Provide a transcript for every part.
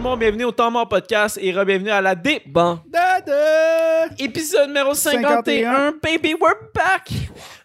le monde, bienvenue au Temps Mort Podcast et re-bienvenue à la D. Bon. Épisode numéro 51. Baby, we're back!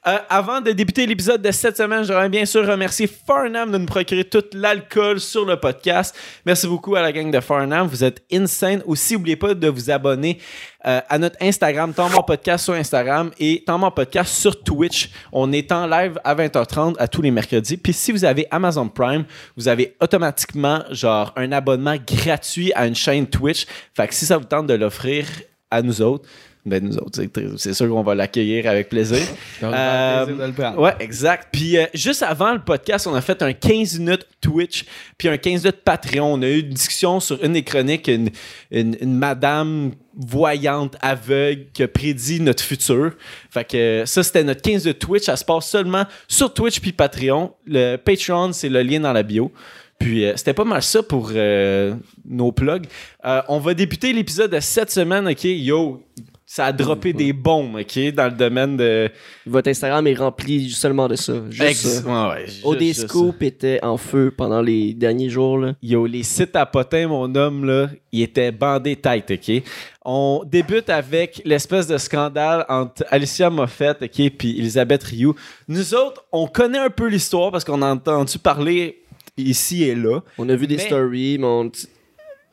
Euh, avant de débuter l'épisode de cette semaine, j'aimerais bien sûr remercier Farnham de nous procurer tout l'alcool sur le podcast. Merci beaucoup à la gang de Farnham. Vous êtes insane. Aussi, n'oubliez pas de vous abonner euh, à notre Instagram, Mort Podcast sur Instagram et Mort Podcast sur Twitch. On est en live à 20h30 à tous les mercredis. Puis si vous avez Amazon Prime, vous avez automatiquement genre un abonnement gratuit à une chaîne Twitch. Fait que si ça vous tente de l'offrir à nous autres, ben nous autres, c'est sûr qu'on va l'accueillir avec plaisir. Euh, de le prendre. Ouais, exact. Puis euh, juste avant le podcast, on a fait un 15 minutes Twitch, puis un 15 minutes Patreon. On a eu une discussion sur une des chroniques, une, une- une madame voyante, aveugle, qui a prédit notre futur. Fait que euh, ça, c'était notre 15 de Twitch. Ça se passe seulement sur Twitch puis Patreon. Le Patreon, c'est le lien dans la bio. Puis euh, c'était pas mal ça pour euh, nos plugs. Euh, on va débuter l'épisode de cette semaine, OK? Yo, ça a droppé des bombes, OK? Dans le domaine de... Votre Instagram est rempli seulement de ça. Juste Ex- ça. ouais, ouais, juste- OD juste ça. Scoop était en feu pendant les derniers jours. Là. Yo, les sites à potins, mon homme, là, il était bandé tête, OK? On débute avec l'espèce de scandale entre Alicia Moffett, OK, puis Elisabeth Rioux. Nous autres, on connaît un peu l'histoire parce qu'on a entendu parler ici et là. On a vu des Mais- stories, mais on-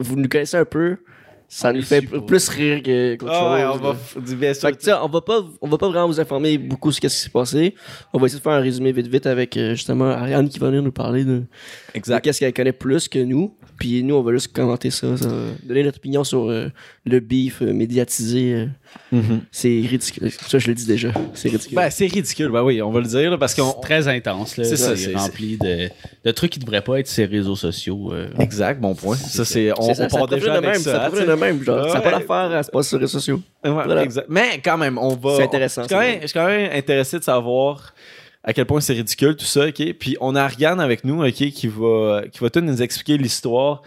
vous nous connaissez un peu? Ça On nous fait plus rire que- qu'autre Ah ouais, chose. on va du. Fait que, on va pas, on va pas vraiment vous informer beaucoup sur ce qui s'est passé. On va essayer de faire un résumé vite vite avec euh, justement Ariane qui va venir nous parler de Exact. qu'est-ce qu'elle connaît plus que nous? Puis nous, on va juste commenter ça, ça, donner notre opinion sur euh, le beef euh, médiatisé. euh. Mhm. c'est ridicule. Ça, je le dis déjà. C'est ridicule. Ben, c'est ridicule, ben oui, on va le dire, là, parce qu'on... C'est très intense. là. C'est ça, C'est rempli de, de trucs qui devraient pas être sur les réseaux sociaux. euh. Exact, bon point. Ça, c'est... On, ça, on ça part pourrait déjà de avec même, ça. ça de même. Genre, ça n'a pas d'affaire à se passer sur les réseaux sociaux. Ouais, Voilà. exact. Mais quand même, on va. C'est intéressant, Je suis quand, c'est même, je suis quand même intéressé de savoir à quel point c'est ridicule tout ça, ok? Puis on a Ariane avec nous, ok, qui va, qui va tout nous expliquer l'histoire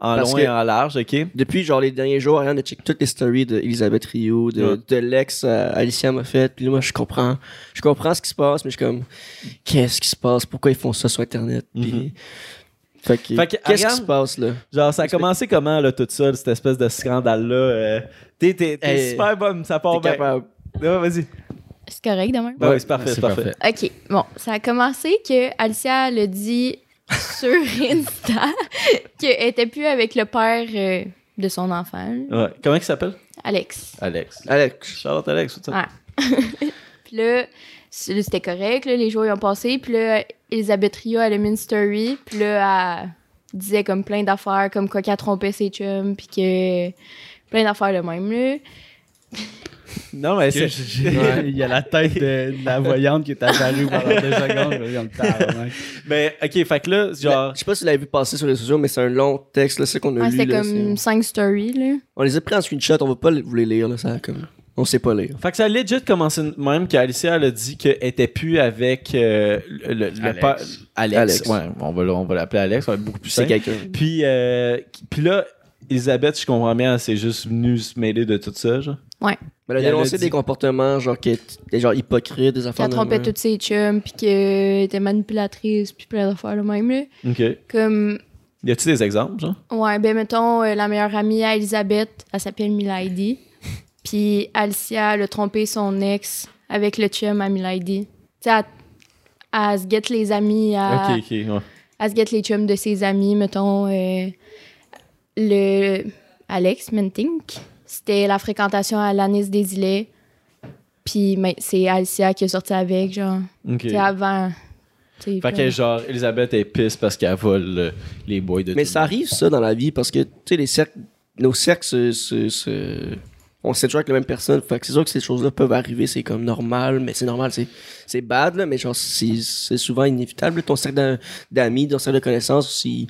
en Parce long et en large, ok? Depuis genre les derniers jours, Ariane a checké toutes les stories d'Elisabeth Rio, de, Ouais. de l'ex euh, Alicia Moffett. Puis là, moi, je comprends. Je comprends ce qui se passe, mais je suis comme, qu'est-ce qui se passe? Pourquoi ils font ça sur Internet? Puis, Mhm. Fait que, Fait que qu'est-ce qui se passe là? Genre, ça a commencé comment, là, tout ça, cette espèce de scandale-là? euh, t'es, Hey, super bonne, ça part T'es bien. capable. Ouais, vas-y. C'est correct de même? Ben oui, c'est parfait, C'est parfait. OK. Bon, ça a commencé que Alicia le dit sur Insta qu'elle était plus avec le père euh, de son enfant, Ouais. Comment il s'appelle? Alex. Alex. Alex. Charlotte Alex, tout ça. Ouais. Puis là, c'était correct, là, les jours ils ont passé. Puis là, Elisabeth Rio, elle a mis une story. Puis là, elle disait comme plein d'affaires, comme quoi qu'elle trompait ses chums. Puis que plein d'affaires le même, là. Non, mais c'est. j'ai- Il y a la tête de, de la voyante qui est apparue pendant deux secondes. Mais, ok, fait que là, genre. Je sais pas si vous l'avez vu passer sur les réseaux sociaux, mais c'est un long texte, là, c'est qu'on a Ouais, lu. c'était comme cinq stories, là. On les a pris en screenshot, on va pas vous les lire, là, ça, comme... On sait pas lire. Fait que ça a legit commencé de même qu'Alicia elle a dit qu'elle était plus avec euh, le, le- le Alex. pa- Alex. Alex. Ouais, on va, on l'appeler Alex, ça va être beaucoup plus C'est simple. quelqu'un. Puis, euh, puis là, Elisabeth, je comprends bien, elle s'est juste venue se mêler de tout ça, genre. Mais elle a Elle dénoncé des comportements, genre, qui étaient genre hypocrites, des affaires Qu'elle de trompait toutes ses chums. Puis qu'elle était manipulatrice. Puis plein d'affaires le même, là. OK. Comme Y a-tu des exemples, genre? Ouais, ben mettons, euh, la meilleure amie à Elisabeth, elle s'appelle Milady. Puis Alicia, elle a trompé son ex avec le chum à Milady. Tu sais, elle, elle se guette les amis, à, OK, OK, ouais. elle se guette les chums de ses amis, mettons, euh, le Alex Mentink, c'était la fréquentation à l'Anis des îlets. Puis mais c'est Alicia qui est sortie avec, genre, OK. tu sais, avant. tu sais, Fait que, genre, Elisabeth est pisse parce qu'elle vole euh, les boys de Mais ça arrive, ça, dans la vie, parce que, tu sais, les cercles, nos cercles, se- se- se- on s'est toujours avec la même personne. Fait que c'est sûr que ces choses-là peuvent arriver, c'est comme normal, mais c'est normal, c'est, c'est bad, là, mais genre, c'est, c'est souvent inévitable. Ton cercle d'a- d'amis, ton cercle de connaissances, il,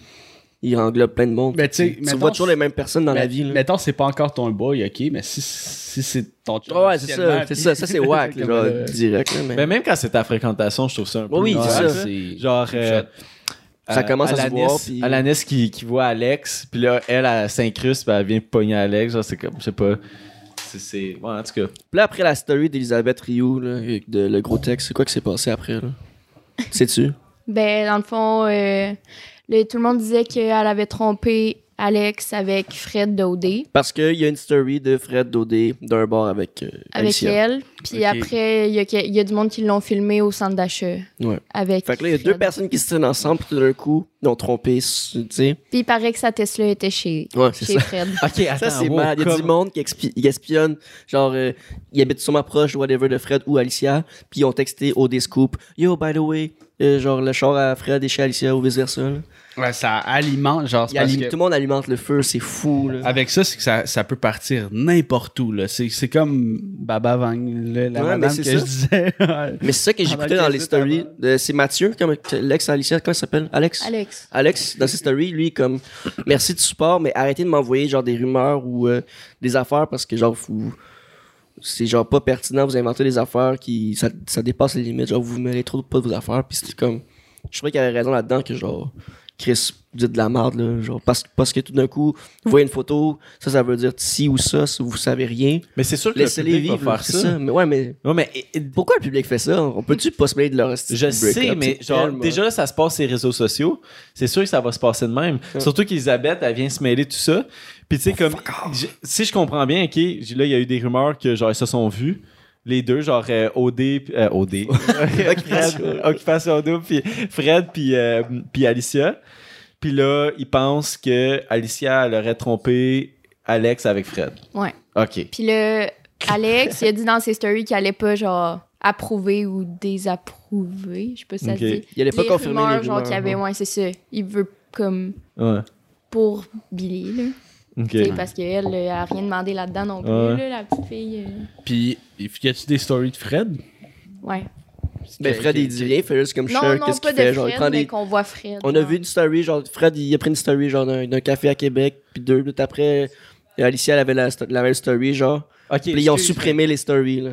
il englobe plein de monde. Mais tu mettons, vois toujours les mêmes personnes dans la Mais- vie, là. Mettons, c'est pas encore ton boy, ok, mais si, si c'est ton chum Ouais, c'est ça, c'est ça, ça c'est whack, genre, euh, direct, là, mais... Ben, même quand c'est ta fréquentation, je trouve ça un peu. Oui, c'est ça. c'est- Genre. euh, Ça commence à se Alanis- voir, puis- Alanis qui, qui voit Alex, puis là, elle, elle s'incruste, puis elle vient pogner Alex. Genre, c'est comme, je sais pas. C'est. c'est- Ouais, en tout cas. Puis là, après la story d'Elisabeth Rioux, là, de, le gros texte, c'est quoi qui s'est passé après, là? Sais-tu? Ben, dans le fond, euh, tout le monde disait qu'elle avait trompé Alex avec Fred d'OD, Parce qu'il y a une story de Fred Dodé d'un bar avec, euh, avec Alicia. elle. Puis après, il y, a, il y a du monde qui l'ont filmé au centre d'achat. Ouais. Avec Fait que là, il y a deux Fred. personnes qui se tiennent ensemble, puis tout d'un coup, ils ont trompé, tu sais. Puis il paraît que sa Tesla était chez, Ouais, c'est chez ça. Fred. Ok, attends. Ça, c'est wow, mal. Il y a comme- du monde qui, expi- qui espionne. Genre, euh, ils habitent sûrement proche, whatever, de Fred ou Alicia. Puis ils ont texté au Scoop. Yo, by the way, euh, genre, le char à Fred est chez Alicia ou vice-versa. là. Ouais, ça alimente, genre, c'est parce que- Tout le monde alimente le feu, c'est fou. Là. Avec ça, c'est que ça, ça peut partir n'importe où. là. C'est c'est comme Baba Vang, là, la Ouais, madame mais que c'est je ça. disais. Mais c'est ça que j'écoutais dans les c'est stories. C'est Mathieu, comme l'ex Alicia, comment il s'appelle? Alex? Alex. Alex, dans ses stories, lui, comme, merci du support, mais arrêtez de m'envoyer, genre, des rumeurs ou euh, des affaires parce que, genre, vous- c'est, genre, pas pertinent, vous inventez des affaires qui, ça, ça dépasse les limites, genre, vous mêlez trop pas de vos affaires, puis c'était comme, je trouvais qu'il y avait raison là-dedans que, genre, Chris, dites de la merde, là, genre, parce, parce que tout d'un coup, vous voyez une photo, ça, ça veut dire ci ou ça, si vous savez rien, Mais c'est sûr que le public vivre, va faire ça. ça. Mais ouais, mais Ouais, mais et- pourquoi le public fait ça? On peut-tu pas se mêler de leur Je sais, mais genre, tellement- déjà là, ça se passe sur les réseaux sociaux. C'est sûr que ça va se passer de même. Surtout qu'Elisabeth, elle vient se mêler de tout ça. Puis tu sais, comme, je- si je comprends bien, ok, là, il y a eu des rumeurs que genre, ils se sont vus. Les deux, genre euh, OD, euh, OD. Fred, Occupation Double, puis Fred, puis, euh, puis Alicia. Puis là, ils pensent que Alicia, elle aurait trompé Alex avec Fred. Ouais. OK. Puis le Alex, il a dit dans ses stories qu'il allait pas, genre, approuver ou désapprouver. Je sais pas si ça se dit. Il allait pas Les confirmer les rumeurs, genre, rumeurs, qu'il y avait, ouais. ouais, c'est ça. Il veut comme Ouais. pour Billy, là. OK. Tu sais, Parce qu'elle, elle a rien demandé là-dedans non plus, Ouais. là, la petite fille. euh, Puis, y a-tu des stories de Fred? Ouais. Ben, Fred, il dit rien, il fait juste comme Non, non, qu'est-ce qu'il fait, genre, il Fred, mais des... qu'on voit Fred. On a vu une story, genre, Fred, il a pris une story, genre, d'un café à Québec, puis deux minutes après, Alicia, elle avait la, même story, genre. Puis ils ont supprimé les stories, là.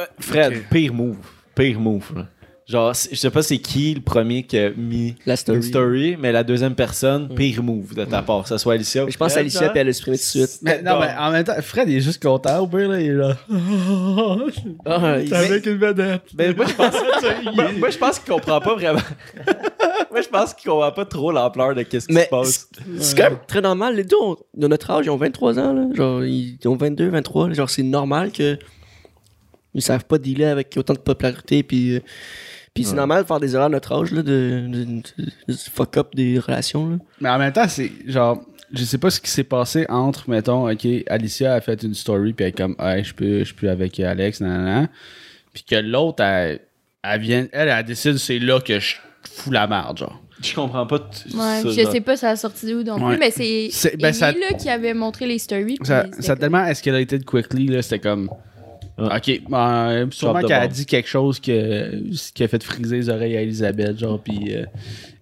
Euh, Fred, Ok. pire move. Pire move. là. Genre, je sais pas c'est qui le premier qui a mis La story. une story, mais la deuxième personne, pire move de ta part. Que ce soit Alicia ou Mais je pense à Alicia, genre. puis elle a supprimé tout de suite. Mais, non, mais en même temps, Fred, il est juste content au pire, là. Il est là. Ah, T'es avec une vedette. Ben, moi, je pense, moi, moi, je pense qu'il comprend pas vraiment. moi, je pense qu'il comprend pas trop l'ampleur de qu'est-ce qui Mais se passe. c'est quand même très normal. Les deux, ont, de notre âge, ils ont 23 ans, là. Genre, ils ont 22, 23. là. Genre, c'est normal que ils savent pas dealer avec autant de popularité, puis... euh, puis c'est normal de faire des erreurs à notre âge, là, de, de, de- de fuck up des relations, là. Mais en même temps, c'est genre, je sais pas ce qui s'est passé entre, mettons, ok, Alicia a fait une story, puis elle est comme, hey, je peux, je peux avec Alex, nanana. Puis que l'autre, elle, elle vient, elle, elle décide, c'est là que je fous la merde, genre. Je comprends pas Ouais, je sais pas ça a sorti d'où non Ouais. plus, mais c'est C'est- ben, Amy, ça- là, qui avait montré les stories. Ça, ça a comme- tellement escalated quickly, là, c'était comme. Ok, ben, sûrement qu'elle a dit quelque chose que, qui a fait friser les oreilles à Elisabeth, genre, puis euh,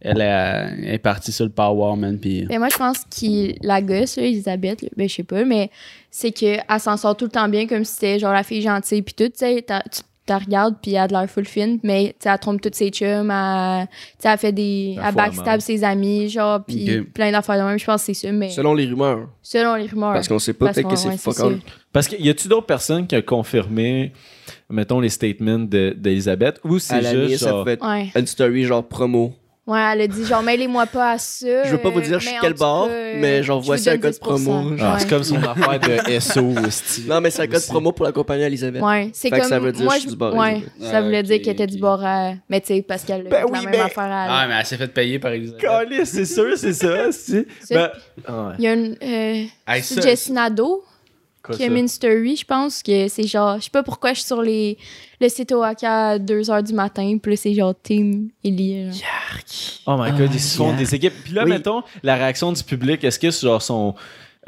elle, a- elle est partie sur le power, man, puis. Ben moi, je pense que la gosse, là, Elisabeth, là, ben je sais pas, mais c'est qu'elle s'en sort tout le temps bien comme si c'était genre la fille gentille puis tout, tu sais, la regardes puis elle a de l'air full fine, mais tu sais, elle trompe toutes ses chums, elle, elle fait des... La Elle backstab ses amis, genre, puis plein d'affaires de même, je pense que c'est ça, mais Selon les rumeurs. selon les rumeurs. Parce qu'on sait pas, peut-être que c'est fuck. Parce que y a-tu d'autres personnes qui ont confirmé, mettons, les statements de- d'Elisabeth ou À c'est juste ça genre. fait Ouais. une story genre promo? Ouais, elle a dit genre mêlez-moi pas à ça. Je veux pas vous dire euh, je suis quel bar, cas, euh, mais genre voici un code 10%. promo. Ah, Ouais. C'est comme son affaire de SO, esti. Non, mais c'est un code Aussi. promo pour la compagnie Elisabeth. Ouais, c'est comme ça veut dire moi je suis du bar, ouais, Elisabeth. ça Ah, voulait dire qu'elle était du bord à mais tu sais parce qu'elle a Ben oui, la même mais- affaire à Ah, mais elle s'est fait payer par Elisabeth. C'est sûr, c'est ça. c'est- Ça, Ben, ah. Il y a une euh, ça- Jessie Nadeau qui a mis une story, je pense que c'est genre je sais pas pourquoi je suis sur les le site Oaka à 2h du matin, puis là c'est genre team Ellie. Oh my god, ils se font yeah. des équipes. Puis là, Oui. mettons, la réaction du public, est-ce que c'est genre son.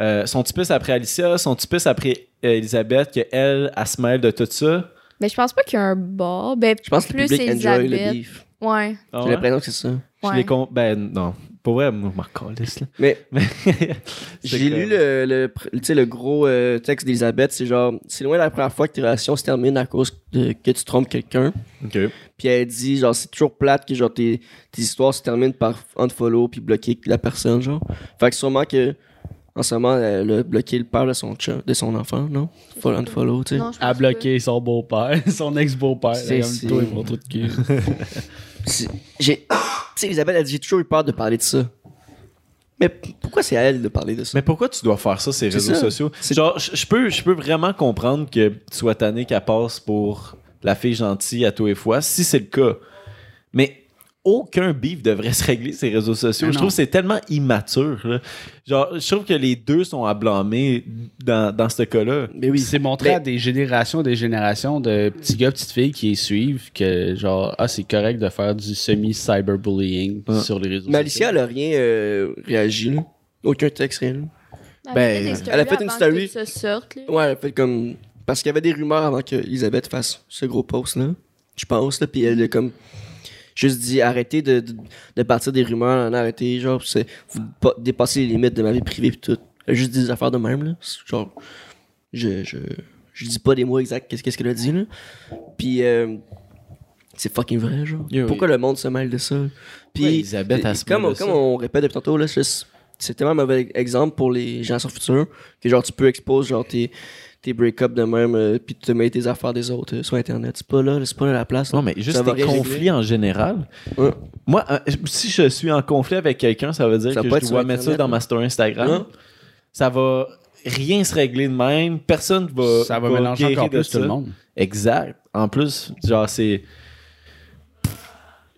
Euh, sont-ils plus après Alicia, sont-ils plus après Elisabeth, qu'elle, elle se mêle de tout ça? Mais je pense pas qu'il y a un bar, ben Je pense que le plus public enjoy le Elisabeth. beef. Ouais. Ah J'ai l'impression que c'est ça. Je ouais. les con- Ben non. Pour vrai, moi, je m'en calisse, là. Mais Mais- j'ai lu le, le, pr- tu sais, le gros euh, texte d'Elisabeth. C'est genre, c'est loin la première fois que tes relations se terminent à cause de, que tu trompes quelqu'un. Ok. Puis elle dit, genre, c'est toujours plate que genre tes, tes histoires se terminent par unfollow puis bloquer la personne, genre. Fait que sûrement que, en ce moment, elle a bloqué le père de son de son enfant, non? Faut unfollow, tu sais. Pense a bloqué son beau-père, son ex-beau-père. C'est- toi, mon trou de cul. J'ai, tu sais, Elisabeth a dit, j'ai toujours eu peur de parler de ça. Mais pourquoi c'est à elle de parler de ça? Mais pourquoi tu dois faire ça, ces réseaux ça. sociaux? Genre, je je peux, je peux vraiment comprendre que tu sois tanné qu'elle passe pour la fille gentille à tous les fois, si c'est le cas. Mais aucun beef devrait se régler ces réseaux sociaux. Mais je non. trouve que c'est tellement immature. là. Genre, je trouve que les deux sont à blâmer dans, dans ce cas-là. Mais oui. C'est montré Mais- à des générations, des générations de petits gars, petites filles qui les suivent que genre ah c'est correct de faire du semi-cyberbullying sur les réseaux Mais Alicia, sociaux. elle a rien euh, réagi, là. Aucun texte, rien. Elle Ben, a elle a fait une story. que sorte. Ouais, elle a fait comme. Parce qu'il y avait des rumeurs avant qu'Elisabeth fasse ce gros post-là. Je pense, là. Puis elle a comme. Juste dit arrêtez de, de, de partir des rumeurs, arrêtez, genre. Vous pas- dépassez les limites de ma vie privée, pis tout. Juste des affaires de même, là. Genre. Je. Je, je dis pas des mots exacts, qu'est-ce qu'elle a dit, là. Puis. euh, c'est fucking vrai, genre. Oui. Pourquoi le monde se mêle de ça? Puis. Ouais, Elisabeth, comme, de comme on répète depuis tantôt, là, c'est c'est tellement un mauvais exemple pour les générations futures que genre tu peux exposer genre tes, tes break-up de même euh, puis te mettre tes affaires des autres euh, sur internet. C'est pas là, c'est pas là la place. là. Non, mais juste Ça va des rien conflits régler. en général. Ouais. Moi, euh, si je suis en conflit avec quelqu'un, ça veut dire Ça que je dois mettre ça dans ma story Instagram. Ça va rien se régler de même. Personne va. ça va mélanger encore plus tout le monde. Exact. En plus, genre, c'est.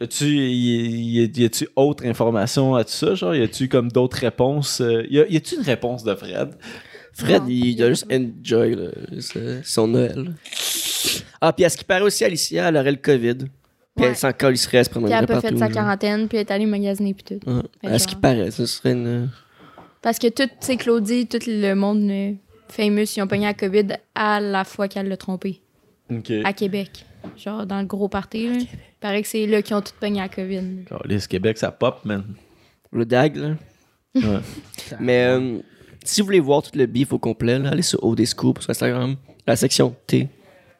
Y-tu, y, y- y a-tu autre information à tout ça? Genre, y a-tu comme d'autres réponses? Y, a, y a-tu une réponse de Fred? Fred, Non. il, a juste enjoy là, son Noël. Ah, puis à ce qui paraît aussi, Alicia, elle aurait le COVID. Puis Ouais. elle s'en calisserait, elle se Puis elle a pas fait sa quarantaine, puis elle est allée magasiner, puis tout. Fait À ce qui paraît, ce serait une. Parce que tout, tu sais, Claudie, tout le monde euh, famous, ils ont pogné la COVID à la fois qu'elle l'a trompé. Ok. À Québec. Genre, dans le gros party, là. Il paraît que c'est là qu'ils ont tout pogné la COVID. là. Les Québec, ça pop, man. Le DAG, là. Ouais. Mais euh, si vous voulez voir tout le beef au complet, là, allez sur OD Scoop sur Instagram, la section T.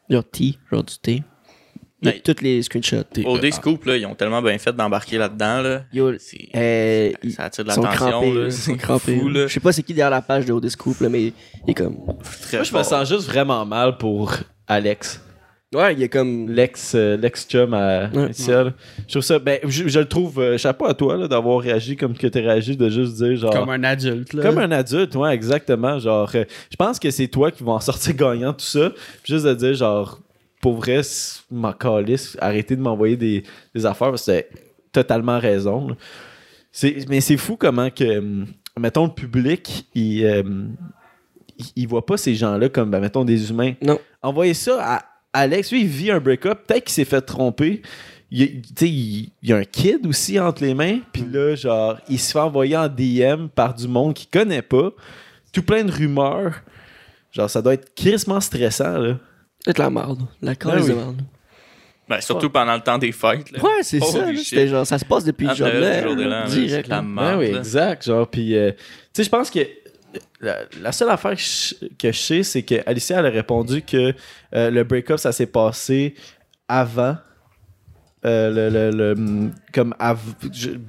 Genre T, genre du T. Tous les screenshots. Au Scoop, là, ils ont tellement bien fait d'embarquer là-dedans. Là. Yo, C'est- euh, ils ça attire de l'attention. C'est crampés. fou, là. là. Je sais pas c'est qui derrière la page de OD Scoop, là, mais il est comme... Très Moi, je me sens juste vraiment mal pour Alex. Ouais, il est comme... L'ex, euh, l'ex-chum à Ouais. Je trouve ça, ben, je, je le trouve, euh, chapeau à toi, là, d'avoir réagi comme que t'as réagi, de juste dire, genre. Comme un adulte là. Comme un adulte, ouais, exactement. Genre, euh, je pense que c'est toi qui vas en sortir gagnant tout ça. Puis juste de dire, genre, pour vrai, c- m'en calisse, arrêtez de m'envoyer des, des affaires parce que t'as totalement raison. là. C'est- mais c'est fou comment que, hum, mettons, le public, il, euh, il, il voit pas ces gens-là comme, ben, mettons, des humains. Non. Envoyez ça à Alex. Lui, il vit un break-up. Peut-être qu'il s'est fait tromper. Il, y a un kid aussi entre les mains. Puis là, genre, il se fait envoyer en DM par du monde qu'il connaît pas. Tout plein de rumeurs. Genre, ça doit être crissement stressant, là. C'est la merde. La cause Ben oui. de merde. Ben, surtout pendant le temps des fêtes. Là. Ouais, c'est ça. là. genre... Ça se passe depuis le jour de et le jour de l'an, direct. de la merde. Ben oui, exact. Genre, puis, euh, tu sais, je pense que la, la seule affaire que je, que je sais, c'est que Alicia, elle a répondu que euh, le break-up, ça s'est passé avant. euh, le, le- le- hum, comme av-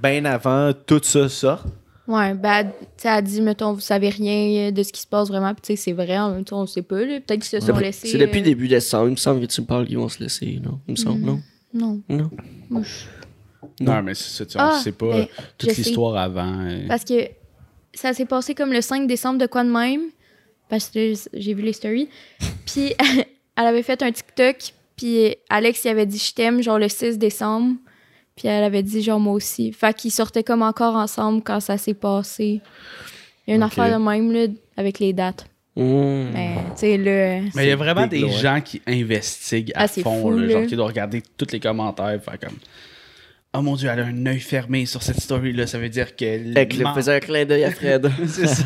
bien avant tout ça sorte. Ouais, ben, tu sais, elle a dit, mettons, vous savez rien de ce qui se passe vraiment, puis tu sais, c'est vrai, en même temps, on sait pas, là. Peut-être qu'ils se sont C'est- laissés. C'est depuis euh, début décembre. Il me semble que tu me parles qu'ils vont se laisser, non? Il me semble, Mm. non? Non. Non? Moi, je- Non, mais c'est ça, tu- on Ah, sait pas ben, toute sais. l'histoire avant. euh. Parce que ça s'est passé comme le 5 décembre de quoi de même? Parce que j'ai vu les stories. Puis elle avait fait un TikTok. Puis Alex il avait dit je t'aime genre le 6 décembre. Puis elle avait dit genre moi aussi. Fait qu'ils sortaient comme encore ensemble quand ça s'est passé. Il y a une affaire de même là, avec les dates. Mm. Mais tu sais là. Mais il y a vraiment des gens qui investiguent à Ah, fond, fou, là, là. genre qui doivent regarder tous les commentaires, faire comme Oh mon dieu, elle a un œil fermé sur cette story-là, ça veut dire qu'elle. Avec le faisait un clin d'œil à Fred. C'est ça.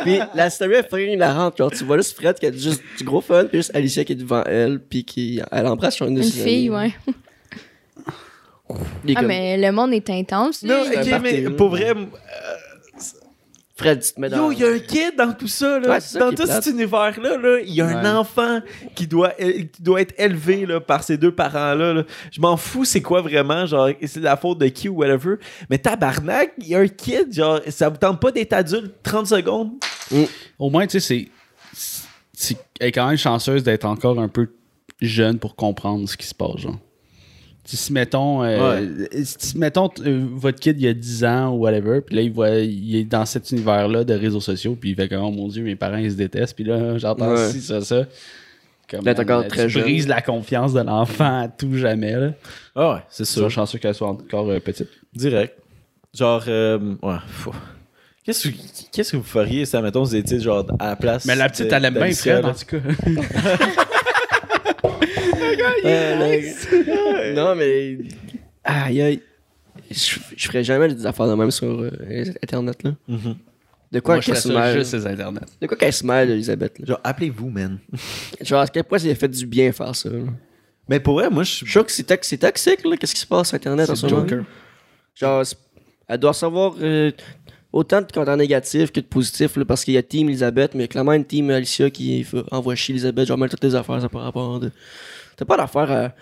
puis la story est fucking hilarante. Genre, tu vois juste Fred qui a juste du gros fun, puis juste Alicia qui est devant elle, puis qui elle embrasse sur une Une fille, ouais. Ah, comme, mais le monde est intense. Non, ok, mais pour vrai, Fred, tu te mets dans. Yo, il y a un kid dans tout ça, là. Ouais, c'est ça dans tout plate. cet univers-là, là, il y a un Ouais. enfant qui doit, qui doit être élevé là, par ces deux parents-là. là. Je m'en fous, c'est quoi vraiment, genre, c'est la faute de qui ou whatever. Mais tabarnak, il y a un kid, genre, ça vous tente pas d'être adulte 30 secondes? Au moins, tu sais, c'est. c'est- Elle est quand même chanceuse d'être encore un peu jeune pour comprendre ce qui se passe, genre. Si, si, mettons, euh, si, mettons euh, votre kid il a 10 ans ou whatever, puis là il voit il est dans cet univers-là de réseaux sociaux, puis il fait comme oh mon dieu, mes parents ils se détestent, puis là j'entends Ouais. ci, ça, ça. Comme, Là, encore très tu brises la confiance de l'enfant à tout jamais. Là. Ah ouais, c'est sûr. chanceux qu'elle soit encore euh, petite. Direct. Genre, euh, ouais. Qu'est-ce que, qu'est-ce que vous feriez, ça, mettons, vous étiez genre à la place. Mais la petite, elle aime bien là? en tout cas. Euh, non, mais. Aïe, aïe. Je, je ferais jamais des affaires de même sur euh, Internet, là. Mhm. De quoi je qu'elle se mêle. juste Internet. De quoi qu'elle se mêle, Elisabeth, là? Genre, appelez-vous, man. Genre, à quel point ça a fait du bien faire ça, là? Mais pour vrai, moi, je Je suis. sûr que c'est tox- c'est toxique, là. Qu'est-ce qui se passe sur Internet en ce moment? Joker. Genre, elle doit recevoir euh, autant de commentaires négatifs que de positifs, là, parce qu'il y a Team Elisabeth, mais clairement une Team Alicia qui fait- envoie chier Elisabeth, genre, mêle toutes tes affaires, ça par rapport de. T'as pas d'affaire à.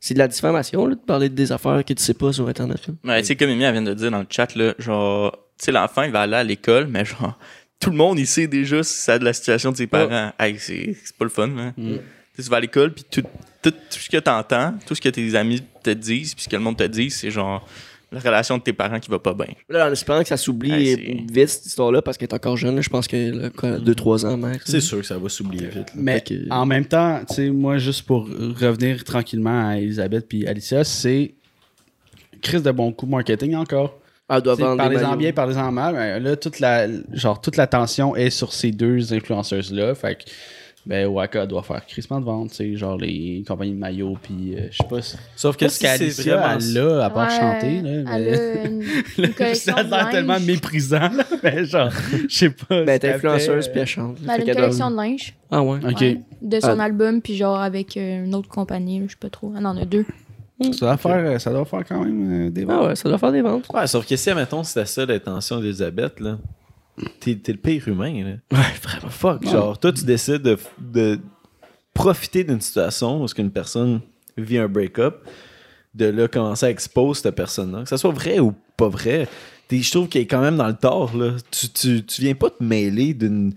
C'est de la diffamation, là, de parler de des affaires que tu sais pas sur Internet, là. Ouais, tu sais, comme elle vient de dire dans le chat, là, genre, tu sais, l'enfant, il va aller à l'école, mais genre, tout le monde, il sait déjà si ça a de la situation de ses parents. Hey, c'est c'est pas le fun, hein. Tu sais, tu vas à l'école, puis tout, tout, tout ce que t'entends, tout ce que tes amis te disent, puis ce que le monde te dit, c'est genre, la relation de tes parents qui va pas bien. Là, en espérant que ça s'oublie vite, cette histoire-là, parce qu'elle est encore jeune, je pense qu'elle a 2-3 ans, max. C'est sûr que ça va s'oublier vite. là. Mais que- en même temps, tu sais, moi, juste pour revenir tranquillement à Elisabeth puis Alicia, c'est crise de bon coup marketing encore. Elle doit vendre Parlez-en bien, parlez-en mal. mais là, toute la, genre, toute l'attention est sur ces deux influenceuses-là. Fait que, ben, Waka doit faire crissement de vente, tu sais, genre les compagnies de maillots, puis euh, je sais pas. si- Sauf que si c'est qu'Alicia, vraiment. a, à part Ouais, chanter, là. Elle mais- a une, ça a l'air tellement méprisant, là, mais genre, je sais pas. Ben, qu'elle influenceuse, puis elle chante. Ben, elle a une collection de linge. Ah ouais. Ok. ouais, de son Ah. album, puis genre avec euh, une autre compagnie, là, je sais pas trop. Elle en a deux. Ça doit faire, ça doit faire quand même euh, des ventes. Ah ouais, ça doit faire des ventes. Ouais, sauf que si, mettons, c'était ça l'intention d'Elisabeth, là, t'es, le pire humain, là. Ouais, vraiment. Fuck. Genre, toi, tu décides de, de profiter d'une situation où qu'une personne vit un break-up, de là commencer à exposer cette personne-là. Que ça soit vrai ou pas vrai, je trouve qu'elle est quand même dans le tort, là. Tu, tu, tu viens pas te mêler d'une,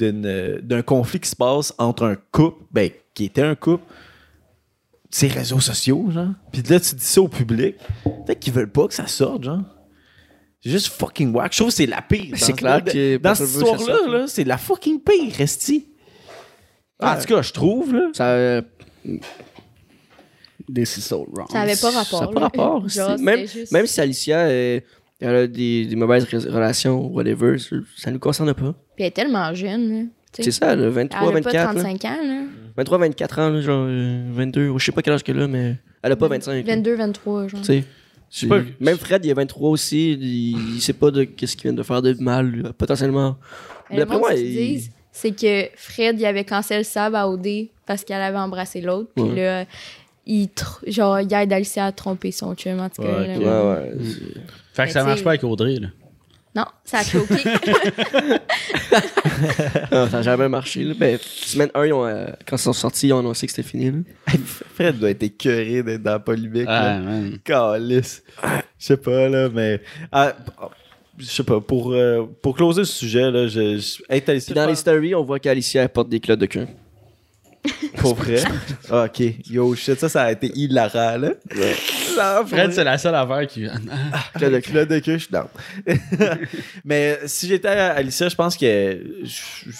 euh, d'un conflit qui se passe entre un couple, ben, qui était un couple, ces réseaux sociaux, genre. Puis là, tu dis ça au public. Peut-être qu'ils veulent pas que ça sorte, genre. C'est juste fucking whack. Je trouve que c'est la pire. C'est Dans- clair que Dans cette histoire-là, c'est la fucking pire, Resti. En Ouais. tout cas, je trouve, là. Ça, euh, Des so wrong. Ça avait pas rapport. Ça n'a pas rapport. Même, c'était juste- même si Alicia euh, elle a des, des mauvaises relations, whatever, ça- ça nous concerne pas. Puis elle est tellement jeune. là, tu sais. C'est ça, elle a 23, Elle a pas 24. là. 35 ans, là. 23, 24 ans, là, genre euh, 22, je sais pas quel âge qu'elle a, mais elle a pas 25. là. 22, 23, genre. Tu sais. Pas- Même Fred, il a 23 aussi, il, il sait pas de qu'est-ce qu'il vient de faire de mal, lui, potentiellement. Mais monde, moi, ce qu'ils il- disent, c'est que Fred, il avait cancellé Sab à OD parce qu'elle avait embrassé l'autre. Puis là, il, tr- genre, il aide Alicia à tromper son chum, en tout cas. Ouais, là. Ouais, ouais. Fait Mais que ça marche pas avec Audrey, là. Non, ça a choqué. Ça n'a jamais marché. Là. Ben, semaine 1, ils ont, euh, quand ils sont sortis, ils ont annoncé que c'était fini. Là. Fred doit être écœuré d'être dans la polémique. Ah. Calice. Je sais pas, là, mais. Ah, je sais pas, pour, euh, pour closer ce sujet, là, je. Puis dans les stories, on voit qu'Alicia porte des clottes de queue. Pour vrai? Ah, ok. Yo, shit, ça, ça a été hilarant, là. Non, Fred, vrai. c'est la seule affaire qui. Clottes de queue. Culotte de queue, je suis down. Mais si j'étais à Alicia, je pense que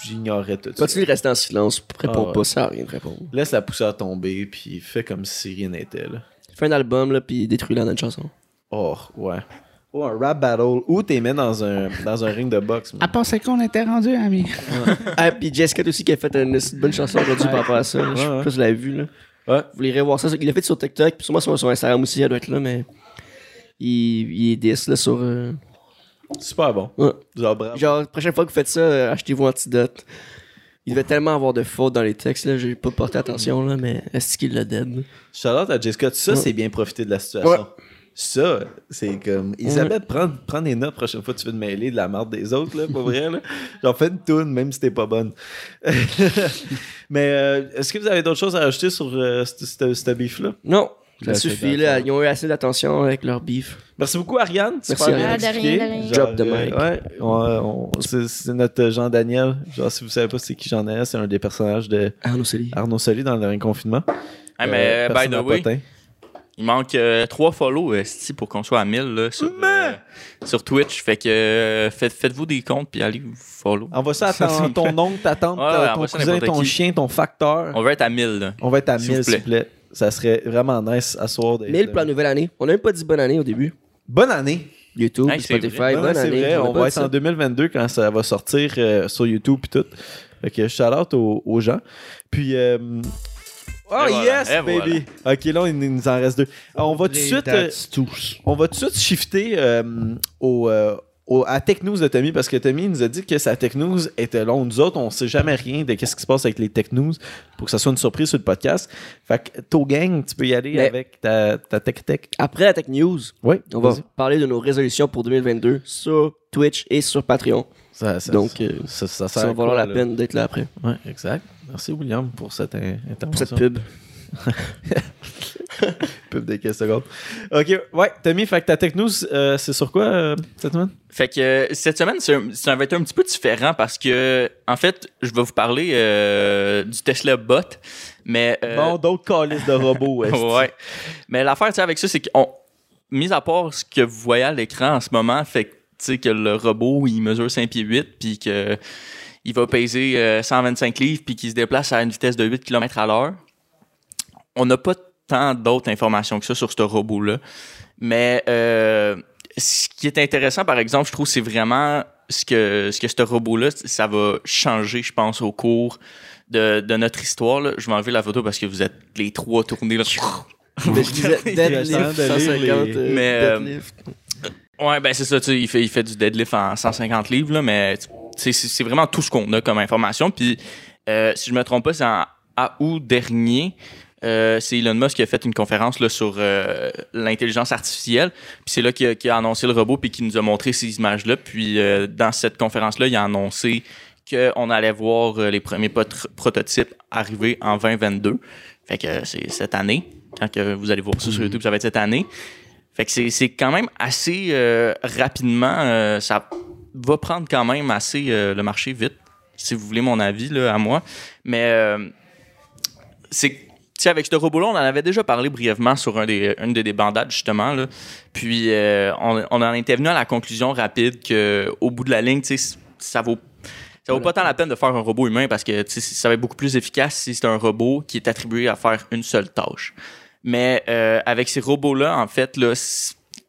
j'ignorais tout ça. Continue de rester en silence. Réponds Ah pas, ça rien de répondre. Laisse la poussière tomber, puis fais comme si rien n'était, là. Fais un album, là, puis détruis-la dans une chanson. Oh, ouais. Ou un rap battle, ou t'es mis dans un, dans un ring de boxe. À part c'est qu'on était rendu, ami. Ah, puis Jessica aussi qui a fait une, bonne chanson aujourd'hui par rapport à ça. Je sais Ouais, ouais. pas si vous l'avez vu. Là. Ouais. Vous irez voir ça. Il l'a fait sur TikTok, puis sûrement sur, sur Instagram aussi, elle doit être là, mais. Il, il est 10 là sur. euh, Super bon. Ouais. Genre, bravo. Genre, prochaine fois que vous faites ça, euh, achetez-vous Antidote. Il devait tellement avoir de fautes dans les textes, là. J'ai pas porté attention, là, mais est-ce qu'il l'a dead? Shout-out à Jessica. Ça, Ouais. c'est bien profiter de la situation. Ça, c'est comme. Elisabeth, prends, prends des notes la prochaine fois que tu veux te mêler de la marde des autres, là, pas vrai, là. Genre, fais une toune, même si t'es pas bonne. Mais euh, est-ce que vous avez d'autres choses à rajouter sur euh, ce- beef-là? Non, ça suffit, là. Ils ont eu assez d'attention avec leur beef. Merci beaucoup, Ariane. Merci, Super Ariane. Ah, de rien, de rien. The euh, ouais, on- on- c'est c'est notre Jean-Daniel. Genre, si vous savez pas c'est qui Jean-Daniel, c'est un des personnages de Arnaud Soli. Arnaud Soli dans le dernier confinement. Euh, mais by personne the way, potin. Il manque euh, trois follow esti, pour qu'on soit à 1000 là, sur, euh, sur Twitch. Fait que euh, faites, faites-vous des comptes puis allez vous follow. Envoie ça à ton, ton oncle, ta tante, Ouais, ouais, ton envoie ça à cousin, n'importe ton qui. chien, ton facteur. On va être à 1000 là. On va être à S'il 1000, vous s'il vous plaît. Ça serait vraiment nice à soir. d'être 1000 là. pour la nouvelle année. On a même pas dit bonne année au début. Bonne année. YouTube, Hey, c'est Spotify, vrai. Non, bonne c'est année. vrai, On a on pas va dit être ça. en 2022 quand ça va sortir euh, sur YouTube et tout. Fait que shout out aux, aux gens. Puis. euh, Oh Et yes, et baby! Ok, là, il nous en reste deux. Alors, on va tout de suite. euh, on va tout de suite shifter euh, au, euh, au- à Tech News de Tommy parce que Tommy nous a dit que sa Tech News était longue. Nous autres, on sait jamais rien de qu'est-ce qui se passe avec les Tech News pour que ça soit une surprise sur le podcast. Fait que, To Gang, tu peux y aller Mais- avec ta, ta Tech Tech. Après la Tech News, Oui, on va parler de nos résolutions pour 2022 sur Twitch et sur Patreon. Ça, ça, Donc, ça, ça, Ça sert va valoir la là? peine d'être là après. Ouais, exact. Merci, William, pour cette in- Pour cette intervention. pub. Pub de quelques secondes. Ok, ouais, Tommy, fait que ta Tech News, euh, c'est sur quoi euh, cette semaine? Fait que euh, cette semaine, c'est un- ça va être un petit peu différent parce que, en fait, je vais vous parler du Tesla Bot. Mais, Bon, d'autres calices de robots. ouais. Mais l'affaire, tu avec ça, c'est qu'on, mis à part ce que vous voyez à l'écran en ce moment, fait que, tu sais, que le robot, il mesure 5 pieds 8, puis que il va peser euh, 125 livres, puis qu'il se déplace à une vitesse de 8 km à l'heure. On n'a pas tant d'autres informations que ça sur ce robot-là. Mais euh, ce qui est intéressant, par exemple, je trouve, c'est vraiment ce que, ce que ce robot-là, ça va changer, je pense, au cours de, de notre histoire. là. Je vais enlever la photo parce que vous êtes les trois tournés. Là. Mais je disais deadlift, Intéressant de lire 150 les- euh, Mais, euh, deadlift. Ouais, ben c'est ça, tu sais, il fait, il fait du deadlift en 150 livres, là, mais c'est, vraiment tout ce qu'on a comme information. Puis, euh, si je me trompe pas, c'est en août dernier, euh, c'est Elon Musk qui a fait une conférence là, sur euh, l'intelligence artificielle. Puis c'est là qu'il a, annoncé le robot puis qu'il nous a montré ces images-là. Puis euh, dans cette conférence-là, il a annoncé qu'on allait voir les premiers prototypes arriver en 2022. Fait que c'est cette année. Quand que vous allez voir ça sur YouTube, ça va être cette année. Fait que c'est, quand même assez rapidement, ça va prendre quand même assez euh, le marché vite, si vous voulez mon avis là, à moi. Mais euh, c'est, avec ce robot-là, on en avait déjà parlé brièvement sur un des, une des débandades, justement. Là. Puis euh, on, on en était venu à la conclusion rapide que au bout de la ligne, ça vaut ça vaut pas tant la peine de faire un robot humain parce que ça va être beaucoup plus efficace si c'est un robot qui est attribué à faire une seule tâche. Mais avec ces robots-là, en fait, là,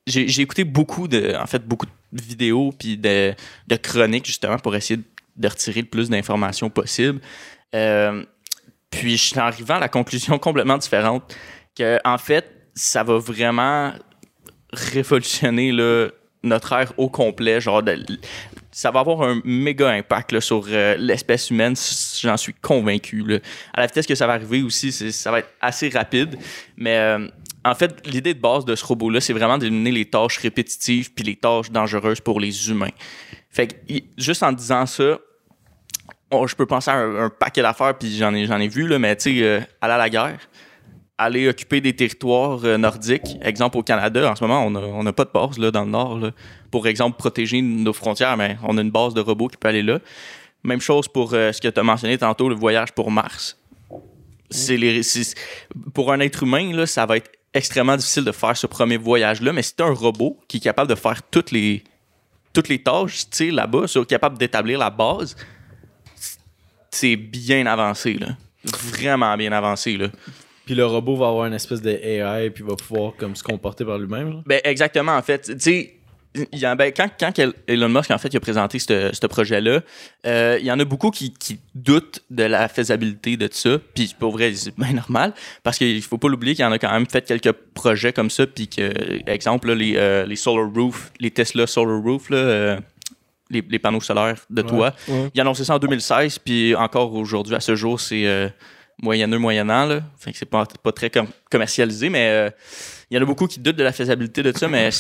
j'ai écouté beaucoup de, en fait, beaucoup de vidéos puis de, de chroniques justement pour essayer de, retirer le plus d'informations possible. Euh, puis je suis arrivé à la conclusion complètement différente que en fait, ça va vraiment révolutionner là, notre ère au complet. Genre, ça va avoir un méga impact sur euh, l'espèce humaine, j'en suis convaincu. À la vitesse que ça va arriver aussi, ça va être assez rapide. Mais euh, en fait, l'idée de base de ce robot-là, c'est vraiment d'éliminer les tâches répétitives puis les tâches dangereuses pour les humains. Fait que, juste en disant ça, je peux penser à un, un paquet d'affaires, puis j'en ai, ai vu, là, mais tu sais, euh, aller à la guerre, aller occuper des territoires euh, nordiques. Exemple, au Canada, en ce moment, on n'a pas de base là, dans le nord. Pour exemple, protéger nos frontières, mais on a une base de robots qui peut aller là. Même chose pour euh, ce que tu as mentionné tantôt, le voyage pour Mars. Les, pour un être humain, là, ça va être extrêmement difficile de faire ce premier voyage-là, mais c'est un robot qui est capable de faire toutes les, toutes les tâches tu sais, là-bas, capable d'établir la base. C'est bien avancé, là. Vraiment bien avancé, là. Puis le robot va avoir une espèce de AI puis va pouvoir comme se comporter par lui-même. Ben, exactement, en fait. Tu sais, il y a- ben, quand, quand Elon Musk, en fait, il a présenté ce projet-là, euh, il y en a beaucoup qui, qui doutent de la faisabilité de ça. Puis, pour vrai, c'est bien normal. Parce qu'il faut pas l'oublier qu'il y en a quand même fait quelques projets comme ça. Puis que, exemple, là, les, euh, les solar roof, les Tesla solar roof, là, euh, les, les panneaux solaires de toit. ouais. Il a annoncé ça en 2016. Puis encore aujourd'hui, à ce jour, c'est moyenneux, moyennant. Là. Fait que c'est pas, pas très com- commercialisé. Mais il y en a beaucoup qui doutent de la faisabilité de ça. Mais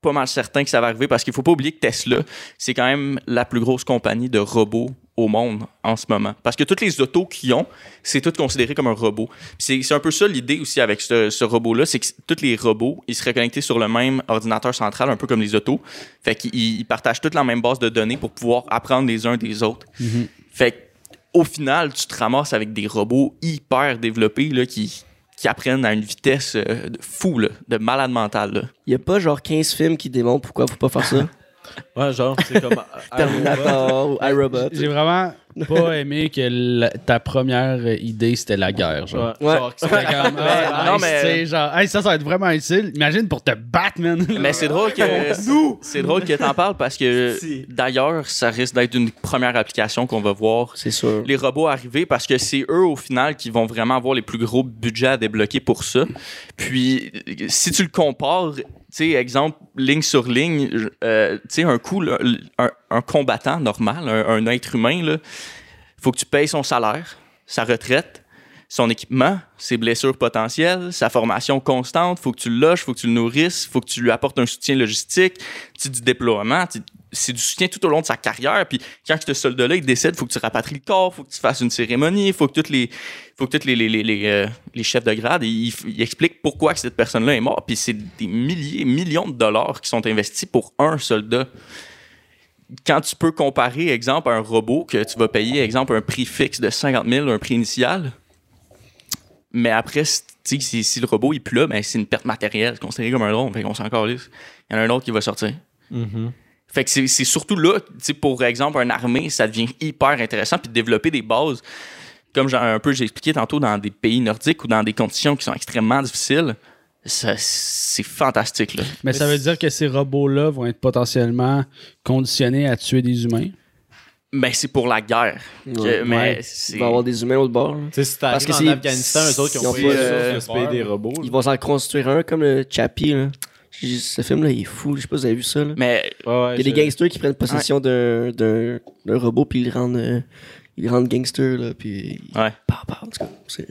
pas mal certain que ça va arriver parce qu'il faut pas oublier que Tesla, c'est quand même la plus grosse compagnie de robots au monde en ce moment. Parce que toutes les autos qu'ils ont, c'est tout considéré comme un robot. C'est un peu ça l'idée aussi avec ce, ce robot-là, c'est que tous les robots, ils seraient connectés sur le même ordinateur central, un peu comme les autos. Fait qu'ils ils partagent toute la même base de données pour pouvoir apprendre les uns des autres. Fait que, au final, tu te ramasses avec des robots hyper développés là, qui, qui apprennent à une vitesse euh, de fou, là, de malade mental. Là. Il y a pas genre 15 films qui démontrent pourquoi faut pas faire ça? Ouais, genre, c'est comme. euh, Terminator ou iRobot. J'ai vraiment pas aimé que la- ta première idée c'était la guerre. Genre. Ouais. Ouais. Genre, C'était comme, ah, non, nice, mais- tu sais, genre, hey, ça, ça va être vraiment utile. Imagine pour te battre, man. Mais c'est drôle que c'est drôle que t'en parles parce que Si. d'ailleurs, ça risque d'être une première application qu'on va voir C'est sûr. les robots arriver parce que c'est eux au final qui vont vraiment avoir les plus gros budgets à débloquer pour ça. Puis si tu le compares, sais exemple ligne sur ligne, euh, un coup un, combattant normal, un, être humain là, faut que tu payes son salaire, sa retraite, son équipement, ses blessures potentielles, sa formation constante, faut que tu le loges, faut que tu le nourrisses, faut que tu lui apportes un soutien logistique, tu du déploiement, c'est du soutien tout au long de sa carrière. Puis quand ce soldat-là il décède, faut que tu rapatries le corps, faut que tu fasses une cérémonie, faut que toutes les, faut que toutes les les, les, euh, les chefs de grade ils, expliquent pourquoi cette personne-là est morte. Puis c'est des milliers, millions de dollars qui sont investis pour un soldat quand tu peux comparer, exemple, un robot que tu vas payer, exemple, un prix fixe de 50 000, un prix initial, mais après, si, le robot est plus là, ben, c'est une perte matérielle, c'est considéré comme un drone, fait qu'on s'en. Il y en a un autre qui va sortir. Mhm. Fait que c'est surtout là, tu sais, pour exemple, une armée, ça devient hyper intéressant, puis de développer des bases, comme j'ai un peu j'ai expliqué tantôt, dans des pays nordiques ou dans des conditions qui sont extrêmement difficiles, c'est fantastique, là. Mais ça veut dire que ces robots-là vont être potentiellement conditionnés à tuer des humains? Mais c'est pour la guerre. Que- Ouais. mais. Il va y avoir des humains au bord. si Parce que en c'est- Afghanistan, eux autres qui ils ont euh, de se payer des robots. Ils vont s'en construire un comme le Chappie. Là. Ce film-là, il est fou. Je sais pas si vous avez vu ça. Là. Mais Ouais, ouais, Il y a des gangsters qui prennent possession d'un, d'un, d'un robot puis ils le rendent, euh, ils le rendent gangster. Là, puis Ouais. Pow, pow, en tout cas, c'est-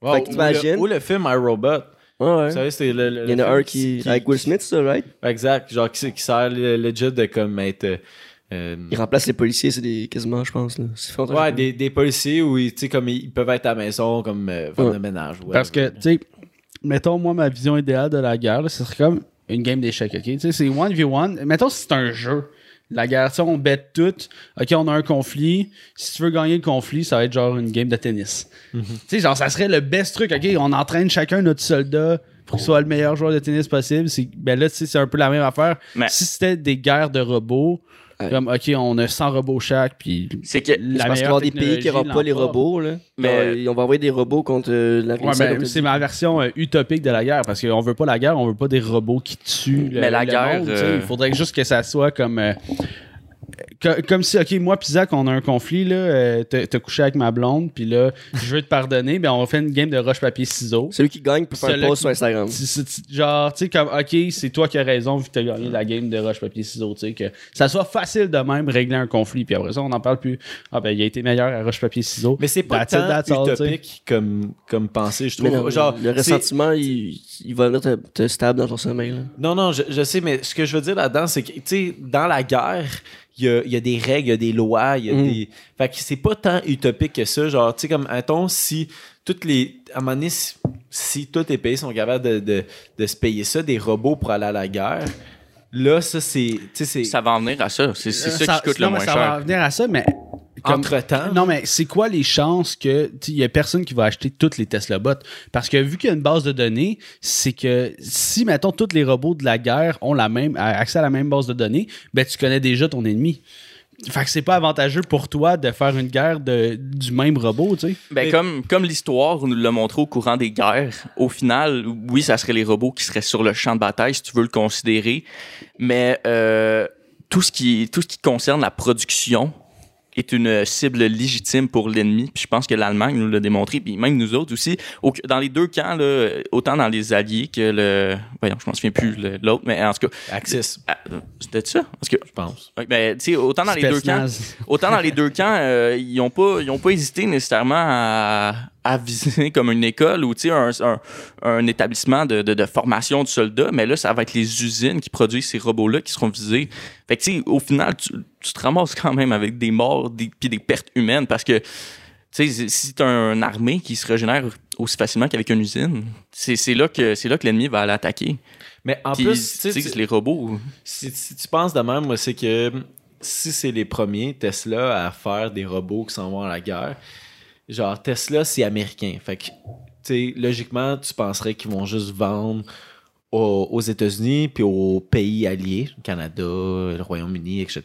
Ouais, Fait que ou t'imagines- le- Ou le film iRobot. Ouais, Vous ouais. savez, c'est le, le- Il y en a un qui, avec Will Smith, ça, right? Exact. Genre, qui, qui sert le- legit de comme être. euh, euh, Il remplace les policiers, c'est des quasiment, je pense. Là. Ouais, des, des policiers où ils, comme ils peuvent être à la maison comme euh, femme Ouais. de ménage. ouais. Parce que, tu sais, mettons, moi, ma vision idéale de la guerre, là, ce serait comme une game d'échecs, ok? Tu sais, c'est 1v1. Mettons, si c'est un jeu. La guerre, tu sais, on bête tout. Ok, on a un conflit. Si tu veux gagner le conflit, ça va être genre une game de tennis. Tu sais, genre, ça serait le best truc. Ok, on entraîne chacun notre soldat pour qu'il soit le meilleur joueur de tennis possible. C'est- Ben là, tu sais, c'est un peu la même affaire. Mais- Si c'était des guerres de robots, Ouais. comme, ok, on a 100 robots chaque, puis c'est que. la C'est parce qu'il va y avoir des pays qui n'auront pas les robots. Là. Mais- on va envoyer des robots contre euh, la Ouais, ben, c'est ma version euh, utopique de la guerre parce qu'on veut pas la guerre, on veut pas des robots qui tuent le, Mais la le guerre, monde, tu sais. euh, Il faudrait juste que ça soit comme. Co- comme si, ok, moi, pis Zach, on a un conflit, là, euh, t'as couché avec ma blonde, puis là, je veux te pardonner, ben on fait une game de roche-papier-ciseaux. Celui qui gagne peut faire un post sur Instagram. Genre, tu sais, comme, ok, c'est toi qui as raison vu que t'as gagné la game de roche-papier-ciseaux, tu sais, que ça soit facile de même régler un conflit, puis après ça, on n'en parle plus. Ah, ben, il a été meilleur à roche-papier-ciseaux. Mais c'est pas tant utopique comme, comme pensée, je trouve. non, Genre, le ressentiment, il, il va venir te, te stab dans ton sommeil. Là. Non, non, je, je sais, mais ce que je veux dire là-dedans, c'est que, tu sais, dans la guerre, il y a, il y a des règles, il y a des lois, il y a Mm. des. Fait que c'est pas tant utopique que ça. Genre, tu sais, comme, mettons, si toutes les. À un moment donné, si, si tous les pays sont capables de, de, de se payer ça, des robots pour aller à la guerre, là, ça, c'est. Tu sais, c'est. Ça va en venir à ça. C'est c'est ça, qui coûte non, le moins ça va cher. venir à ça, mais. Comme- Entre-temps. Non, mais c'est quoi les chances que il y a personne qui va acheter toutes les Tesla bots? Parce que vu qu'il y a une base de données, c'est que si, mettons, tous les robots de la guerre ont la même, accès à la même base de données, ben tu connais déjà ton ennemi. Fait que c'est pas avantageux pour toi de faire une guerre de, du même robot, tu sais. Ben, Mais- comme, comme l'histoire nous l'a montré au courant des guerres, au final, oui, ça serait les robots qui seraient sur le champ de bataille, si tu veux le considérer. Mais euh, tout, ce qui, tout ce qui concerne la production est une cible légitime pour l'ennemi. Puis je pense que l'Allemagne nous l'a démontré, puis même nous autres aussi. Au- dans les deux camps, là, autant dans les alliés que le... Voyons, je m'en souviens plus l'autre, mais en tout cas... Axis, ah, C'était ça? Parce que, je pense. ben, autant dans les deux camps... Autant dans les deux camps, euh, ils n'ont pas, ils ont pas hésité nécessairement à, à viser comme une école ou un, un, un établissement de, de, de formation de soldats, mais là, ça va être les usines qui produisent ces robots-là qui seront visés. Fait que, tu sais, au final, tu, tu te ramasses quand même avec des morts des, puis des pertes humaines parce que, si tu as une armée qui se régénère aussi facilement qu'avec une usine, c'est là que, c'est là que l'ennemi va aller attaquer. Mais en plus, tu tu sais, sais, les robots. Si, si tu penses de même, moi, c'est que si c'est les premiers Tesla à faire des robots qui s'en vont à la guerre, genre Tesla, c'est américain. Fait que, tu sais, logiquement, tu penserais qu'ils vont juste vendre aux, États-Unis puis aux pays alliés, Canada, le Royaume-Uni, etc.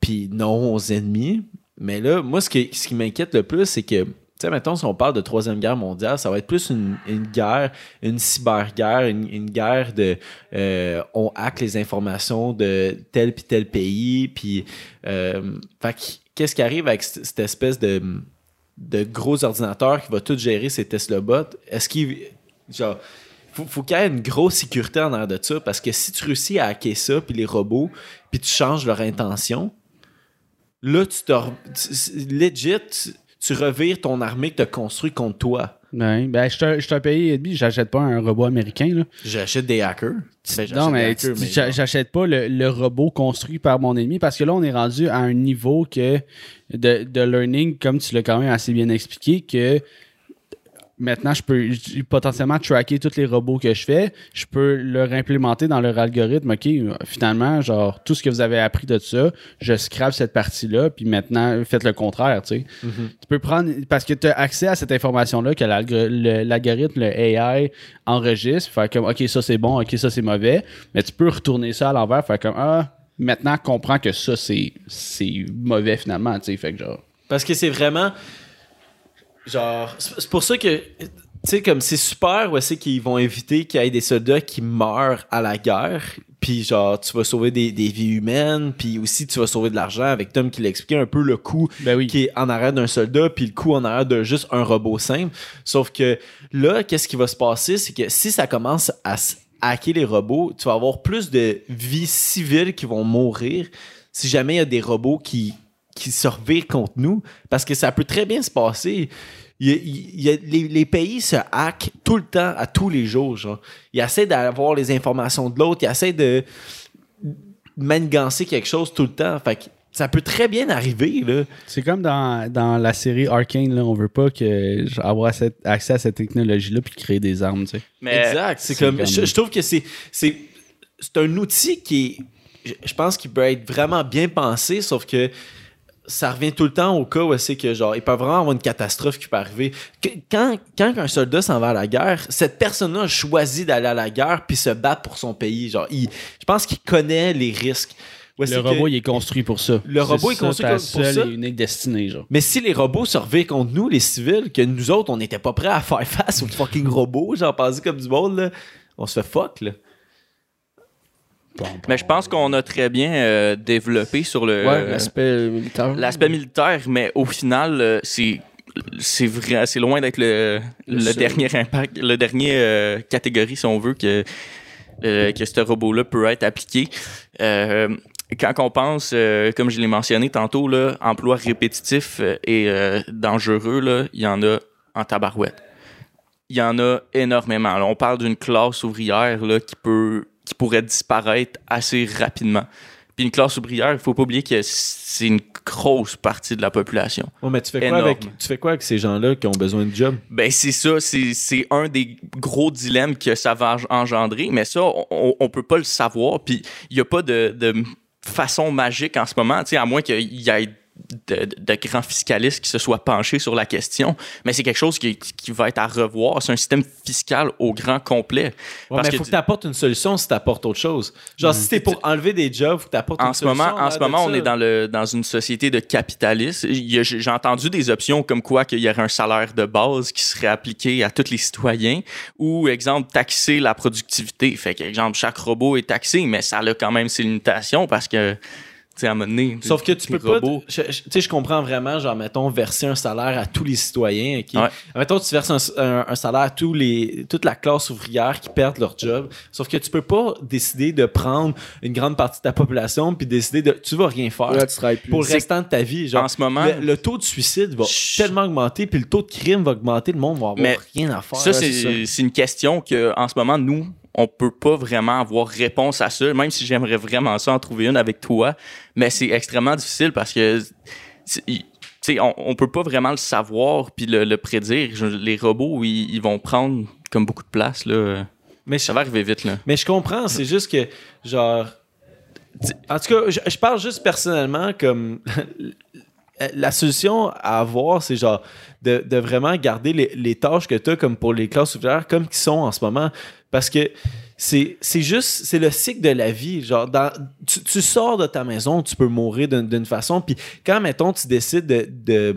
Puis non aux ennemis. Mais là, moi, ce, qui- m'inquiète le plus, c'est que, tu sais, mettons, si on parle de Troisième Guerre mondiale, ça va être plus une, guerre, une cyberguerre, une, une guerre de euh, on hack les informations de tel puis tel pays, puis euh, fait que qu'est-ce qui arrive avec cette espèce de, de gros ordinateur qui va tout gérer ces Tesla bots? Est-ce qu'il genre faut, faut qu'il y ait une grosse sécurité en arrière de ça? Parce que si tu réussis à hacker ça puis les robots puis tu changes leur intention là tu te legit tu, tu revires ton armée que tu as construit contre toi Ouais, ben, je suis un- je suis un pays ennemi, j'achète pas un robot américain, là. j'achète des hackers Ben, Non, mais, mais j'achète pas le, le robot construit par mon ennemi parce que là, on est rendu à un niveau que de, de learning, comme tu l'as quand même assez bien expliqué, que maintenant, je peux potentiellement tracker tous les robots que je fais. Je peux leur implémenter dans leur algorithme. OK, finalement, genre, tout ce que vous avez appris de ça, je scrape cette partie-là, puis maintenant, faites le contraire, tu sais. Tu peux prendre, parce que tu as accès à cette information-là que l'algo- le- l'algorithme, le AI, enregistre, faire comme, OK, ça c'est bon, OK, ça c'est mauvais, mais tu peux retourner ça à l'envers, faire comme, ah, maintenant, comprends que ça c'est c'est mauvais finalement, tu sais, fait que genre. Parce que c'est vraiment. Genre, c'est pour ça que. Tu sais, comme c'est super, ouais, c'est qu'ils vont éviter qu'il y ait des soldats qui meurent à la guerre. Puis, genre, tu vas sauver des, des vies humaines. Puis aussi, tu vas sauver de l'argent avec Tom qui l'expliquait un peu le coût Ben oui. qui est en arrière d'un soldat. Puis le coût en arrière de juste un robot simple. Sauf que là, qu'est-ce qui va se passer? C'est que si ça commence à hacker les robots, tu vas avoir plus de vies civiles qui vont mourir si jamais il y a des robots qui, qui se revirent contre nous. Parce que ça peut très bien se passer. Il les, les pays se hackent tout le temps, à tous les jours. Genre. Ils essaient d'avoir les informations de l'autre, ils essaient de manigancer quelque chose tout le temps. Fait que ça peut très bien arriver. Là. C'est comme dans, dans la série Arcane, là, on veut pas que avoir cette- accès à cette technologie-là puis créer des armes, tu sais. Mais exact. C'est c'est comme, comme- Je, je trouve que c'est, c'est, c'est un outil qui est, je, je pense qu'il peut être vraiment bien pensé, sauf que ça revient tout le temps au cas où c'est que genre il peut vraiment avoir une catastrophe qui peut arriver. Quand, quand un soldat s'en va à la guerre, cette personne-là a choisi d'aller à la guerre puis se battre pour son pays. Genre, il, je pense qu'il connaît les risques. Le robot, il est construit pour ça. Le robot est construit ta pour seule ça. et unique destinée, genre. Mais si les robots se revirent contre nous, les civils, que nous autres, on n'était pas prêts à faire face aux fucking robots, genre passer comme du monde, là, on se fait fuck, là. Mais je pense qu'on a très bien euh, développé sur le Ouais, l'aspect militaire. l'aspect militaire, mais au final, euh, c'est c'est vrai, c'est loin d'être le, dernier impact, le dernier euh, catégorie, si on veut, que, euh, que ce robot-là peut être appliqué. Euh, quand on pense, comme je l'ai mentionné tantôt, là, emploi répétitif et dangereux, là, il y en a en tabarouette. Il y en a énormément. Là, on parle d'une classe ouvrière là, qui peut qui pourrait disparaître assez rapidement. Puis une classe ouvrière, il faut pas oublier que c'est une grosse partie de la population. Mais tu fais, quoi avec, tu fais quoi avec ces gens-là qui ont besoin de job? Ben c'est ça, c'est c'est un des gros dilemmes que ça va engendrer, mais ça, on, on peut pas le savoir, puis il y a pas de, de façon magique en ce moment, tu sais, à moins qu'il y ait de, de grands fiscalistes qui se soient penchés sur la question, mais c'est quelque chose qui, qui va être à revoir, c'est un système fiscal au grand complet. Ouais, Parce mais que faut que tu- apportes une solution si tu apportes autre chose. Genre, si t'es pour enlever des jobs, faut que tu apportes en une ce solution. moment, en ce moment, on est dans le dans une société de capitalistes. Il J'ai entendu des options comme quoi qu'il y aurait un salaire de base qui serait appliqué à tous les citoyens, ou exemple taxer la productivité. Fait que exemple chaque robot est taxé, mais ça a quand même ses limitations parce que sais à un moment donné, Sauf que tu peux pas. robots- Tu sais, je comprends vraiment, genre, mettons, verser un salaire à tous les citoyens. Ouais. Mettons, tu verses un, un- un salaire à tous les, toute la classe ouvrière qui perdent leur job. Sauf que tu peux pas décider de prendre une grande partie de ta population puis décider de. Tu vas rien faire. Là, tu travailles plus. pour le restant de ta vie. Genre, en ce moment, le, le taux de suicide va Chut. tellement augmenter, puis le taux de crime va augmenter, le monde va avoir Mais rien à faire. Ça, c'est une question que, en ce moment, nous, on peut pas vraiment avoir réponse à ça, même si j'aimerais vraiment ça en trouver une avec toi. Mais c'est extrêmement difficile parce que, c'est- il- tu sais, on, on peut pas vraiment le savoir puis le, le prédire. Je- les robots, ils, ils vont prendre comme beaucoup de place, là. Mais je, Ça va arriver vite, là. mais je comprends, c'est juste que, genre. En tout cas, je, je parle juste personnellement comme. la solution à avoir, c'est genre de, de vraiment garder les, les tâches que tu as comme pour les classes ouvrières comme qui sont en ce moment. Parce que c'est c'est juste, c'est le cycle de la vie. Genre, dans, tu, tu sors de ta maison, tu peux mourir d'une d'une façon. Puis quand, mettons, tu décides de, de,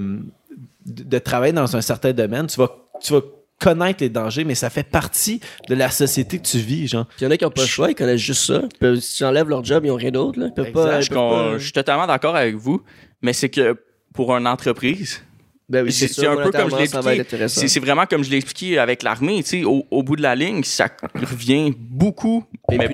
de, de travailler dans un certain domaine, tu vas, tu vas connaître les dangers, mais ça fait partie de la société que tu vis, genre. Il y en a qui ont pas le choix, ils connaissent juste ça. Ils peuvent- si tu enlèves leur job, ils ont rien d'autre. Là. Ils peuvent Exact. pas. Je, ils peuvent pas- je suis totalement d'accord avec vous, mais c'est que pour une entreprise, Ben oui, c'est c'est c'est ça, un peu comme je l'ai monétairement, ça va être expliqué. intéressant. C'est c'est vraiment comme je l'ai expliqué avec l'armée. tu sais, Au, au bout de la ligne, ça revient beaucoup, Et mais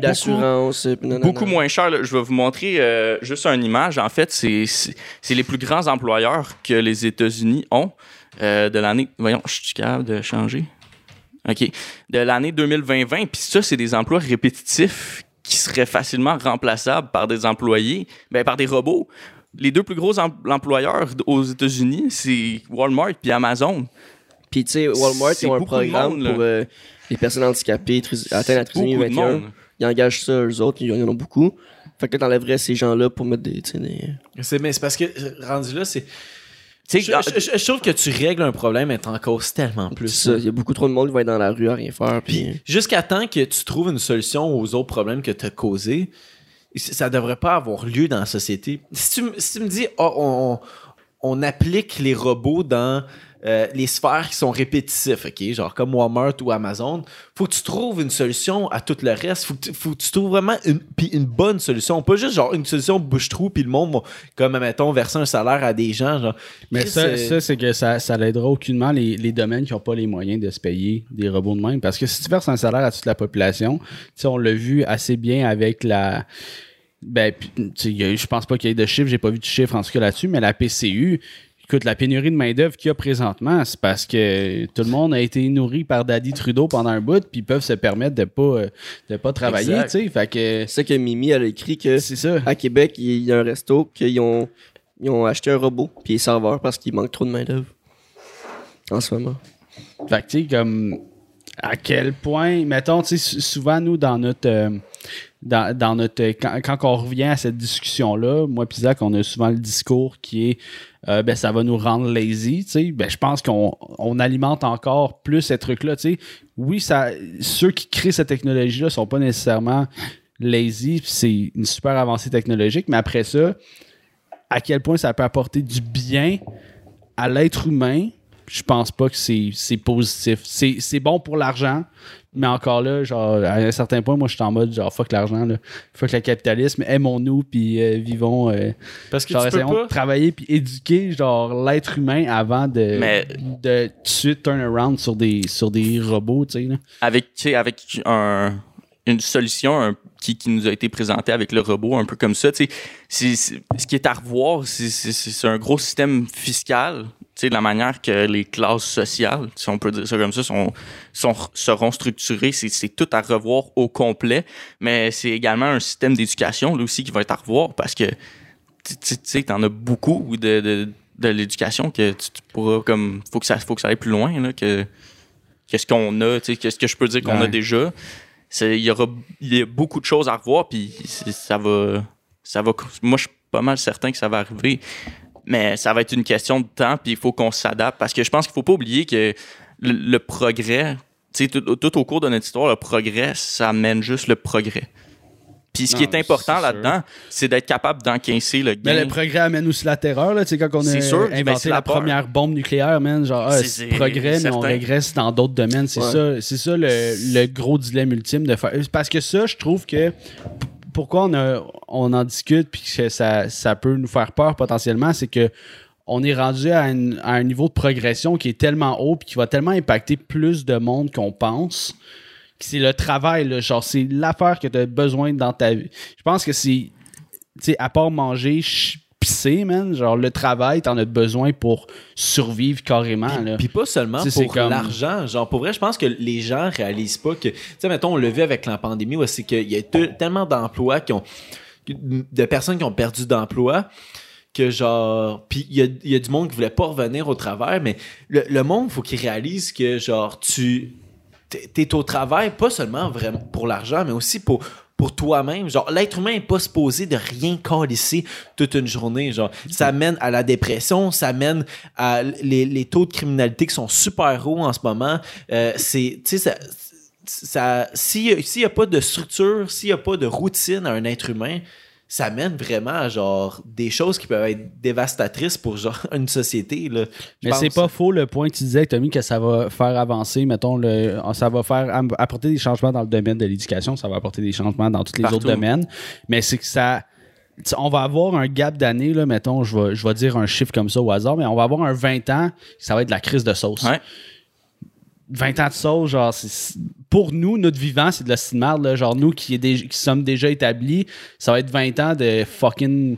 beaucoup, non. moins cher. là. Je vais vous montrer euh, juste une image. En fait, c'est c'est- c'est les plus grands employeurs que les États-Unis ont euh, de l'année. Voyons, je suis capable de changer. OK. De l'année 2020-20. Puis ça, c'est des emplois répétitifs qui seraient facilement remplaçables par des employés, ben, par des robots. Les deux plus gros em- employeurs aux États-Unis, c'est Walmart puis Amazon. Puis tu sais, Walmart, C'est ils ont un beaucoup de programme monde, pour euh, les personnes handicapées atteintes à trisomie Beaucoup de 21. monde. Ils engagent ça, eux autres, ils en ont beaucoup. Fait que là, t'enlèverais ces gens-là pour mettre des. C'est, mais c'est parce que, euh, rendu là, c'est. Tu Je, sais, je- je- je trouve que tu règles un problème et t'en causes tellement plus. C'est ça. Il y a beaucoup trop de monde qui va être dans la rue à rien faire. Puis, Jusqu'à temps que tu trouves une solution aux autres problèmes que tu as causés, ça devrait pas avoir lieu dans la société. Si tu, me- dis, oh, on applique les robots dans euh, les sphères qui sont répétitifs, OK? Genre comme Walmart ou Amazon, faut que tu trouves une solution à tout le reste. Faut que tu, faut que tu trouves vraiment une, bonne solution. Pas juste genre une solution bouche-trou, puis le monde va, comme, mettons, verser un salaire à des gens. Genre, Mais ça, euh, ça c'est que ça, ça l'aidera aucunement les, les domaines qui n'ont pas les moyens de se payer des robots de même. Parce que si tu verses un salaire à toute la population, on l'a vu assez bien avec la. Ben, je pense pas qu'il y ait de chiffres, j'ai pas vu de chiffres en tout cas là-dessus, mais la PCU, écoute, la pénurie de main-d'œuvre qu'il y a présentement, c'est parce que tout le monde a été nourri par Daddy Trudeau pendant un bout, puis ils peuvent se permettre de pas, euh, de pas travailler, Exact. tu sais. Fait que c'est ça que Mimi, elle a écrit que c'est ça. à Québec, il y a un resto qu'ils ont, ils ont acheté un robot, puis il est serveur parce qu'il manque trop de main-d'œuvre. En ce moment. Fait que, tu sais, comme, à quel point, mettons, tu sais, sou- souvent, nous, dans notre. euh, dans, notre quand, quand on revient à cette discussion là moi puis Zach on a souvent le discours qui est euh, ben ça va nous rendre lazy tu sais ben je pense qu'on on alimente encore plus ces trucs là tu sais oui ça ceux qui créent cette technologie là sont pas nécessairement lazy c'est une super avancée technologique mais après ça à quel point ça peut apporter du bien à l'être humain, je pense pas que c'est positif. C'est bon pour l'argent, mais encore là, genre, à un certain point, moi, je suis en mode, genre, fuck l'argent, là. Fuck le capitalisme, aimons-nous, puis euh, vivons. euh, parce que genre, tu peux essayons pas. de travailler, puis éduquer, genre, l'être humain avant de, Mais- de tout de suite turn around sur des, sur des robots, tu sais, là. avec, tu sais, avec un, une solution un- qui, qui nous a été présentée avec le robot, un peu comme ça. tu sais, ce qui est à revoir, c'est- c'est c'est un gros système fiscal. Sais, la manière que les classes sociales, si on peut dire ça comme ça, sont, sont, seront structurées, c'est tout à revoir au complet. Mais c'est également un système d'éducation, là aussi, qui va être à revoir parce que, tu sais, t'en as beaucoup de, de, de l'éducation que tu, tu pourras, comme, faut que ça, faut que ça aille plus loin, là, que, qu'est-ce qu'on a, tu sais, qu'est-ce que je peux dire qu'on a déjà. Il y aura il y a beaucoup de choses à revoir, puis ça va, ça va. Moi, je suis pas mal certain que ça va arriver, mais ça va être une question de temps, puis il faut qu'on s'adapte parce que je pense qu'il faut pas oublier que le, le progrès, tu sais, tout, tout au cours de notre histoire, le progrès, ça amène juste le progrès. Puis ce qui Non, est important là-dedans, c'est d'être capable d'encaisser le Mais gain. le progrès amène aussi la terreur, là. Tu sais, quand on a C'est sûr, inventé c'est la, première bombe nucléaire, man, genre, ah, C'est- progrès, mais on régresse dans d'autres domaines. C'est Ouais. ça, c'est ça le, le gros dilemme ultime de faire. Parce que ça, je trouve que pourquoi on, on en discute puis que ça, peut nous faire peur potentiellement, c'est que on est rendu à, un niveau de progression qui est tellement haut puis qui va tellement impacter plus de monde qu'on pense. C'est le travail, genre, c'est l'affaire que tu as besoin dans ta vie. Je pense que c'est, à part manger, pisser, man, genre, le travail, t'en as besoin pour survivre carrément, là. Puis pas seulement pour comme- l'argent. Genre, pour vrai, je pense que les gens réalisent pas que. Tu sais, mettons, on l'a vu avec la pandémie, où c'est qu'il y a te- tellement d'emplois qui ont. de personnes qui ont perdu d'emploi que genre puis il y y a du monde qui voulait pas revenir au travail mais le, le monde faut qu'il réalise que genre tu t'es au travail pas seulement vraiment pour l'argent mais aussi pour pour toi-même. Genre, l'être humain est pas supposé de rien calisser toute une journée. Genre, ça mène à la dépression, ça mène à les, les taux de criminalité qui sont super hauts en ce moment. Euh, c'est, tu sais, ça, ça, s'il n'y a pas de structure, s'il n'y a pas de routine à un être humain, ça mène vraiment à genre des choses qui peuvent être dévastatrices pour genre une société. Là, Mais c'est pas faux le point que tu disais, Tommy, que ça va faire avancer, mettons, le, ça va faire apporter des changements dans le domaine de l'éducation, ça va apporter des changements dans tous les Partout. autres domaines. Mais c'est que ça. On va avoir un gap d'années, là, mettons, je vais, je vais dire un chiffre comme ça au hasard, mais on va avoir un 20 ans, ça va être de la crise de sauce. Ouais. 20 ans de sauce, genre, pour nous, notre vivant, c'est de la cinéma. Genre, nous qui, sommes déjà établis, ça va être 20 ans de fucking.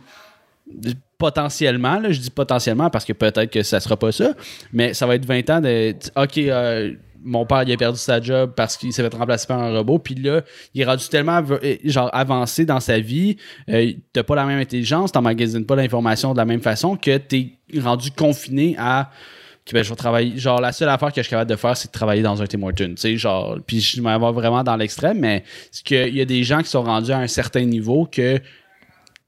potentiellement, là, je dis potentiellement parce que peut-être que ça sera pas ça, mais ça va être 20 ans de. Ok, euh, mon père, il a perdu sa job parce qu'il s'est fait remplacer par un robot, puis là, il est rendu tellement euh, genre avancé dans sa vie, euh, t'as pas la même intelligence, t'emmagasines pas l'information de la même façon que t'es rendu confiné à Ok, ben, je vais travailler. Genre, la seule affaire que je suis capable de faire, c'est de travailler dans un Tim Hortons. Tu sais, genre, puis je m'en vais vraiment dans l'extrême, mais c'est qu'il y a des gens qui sont rendus à un certain niveau que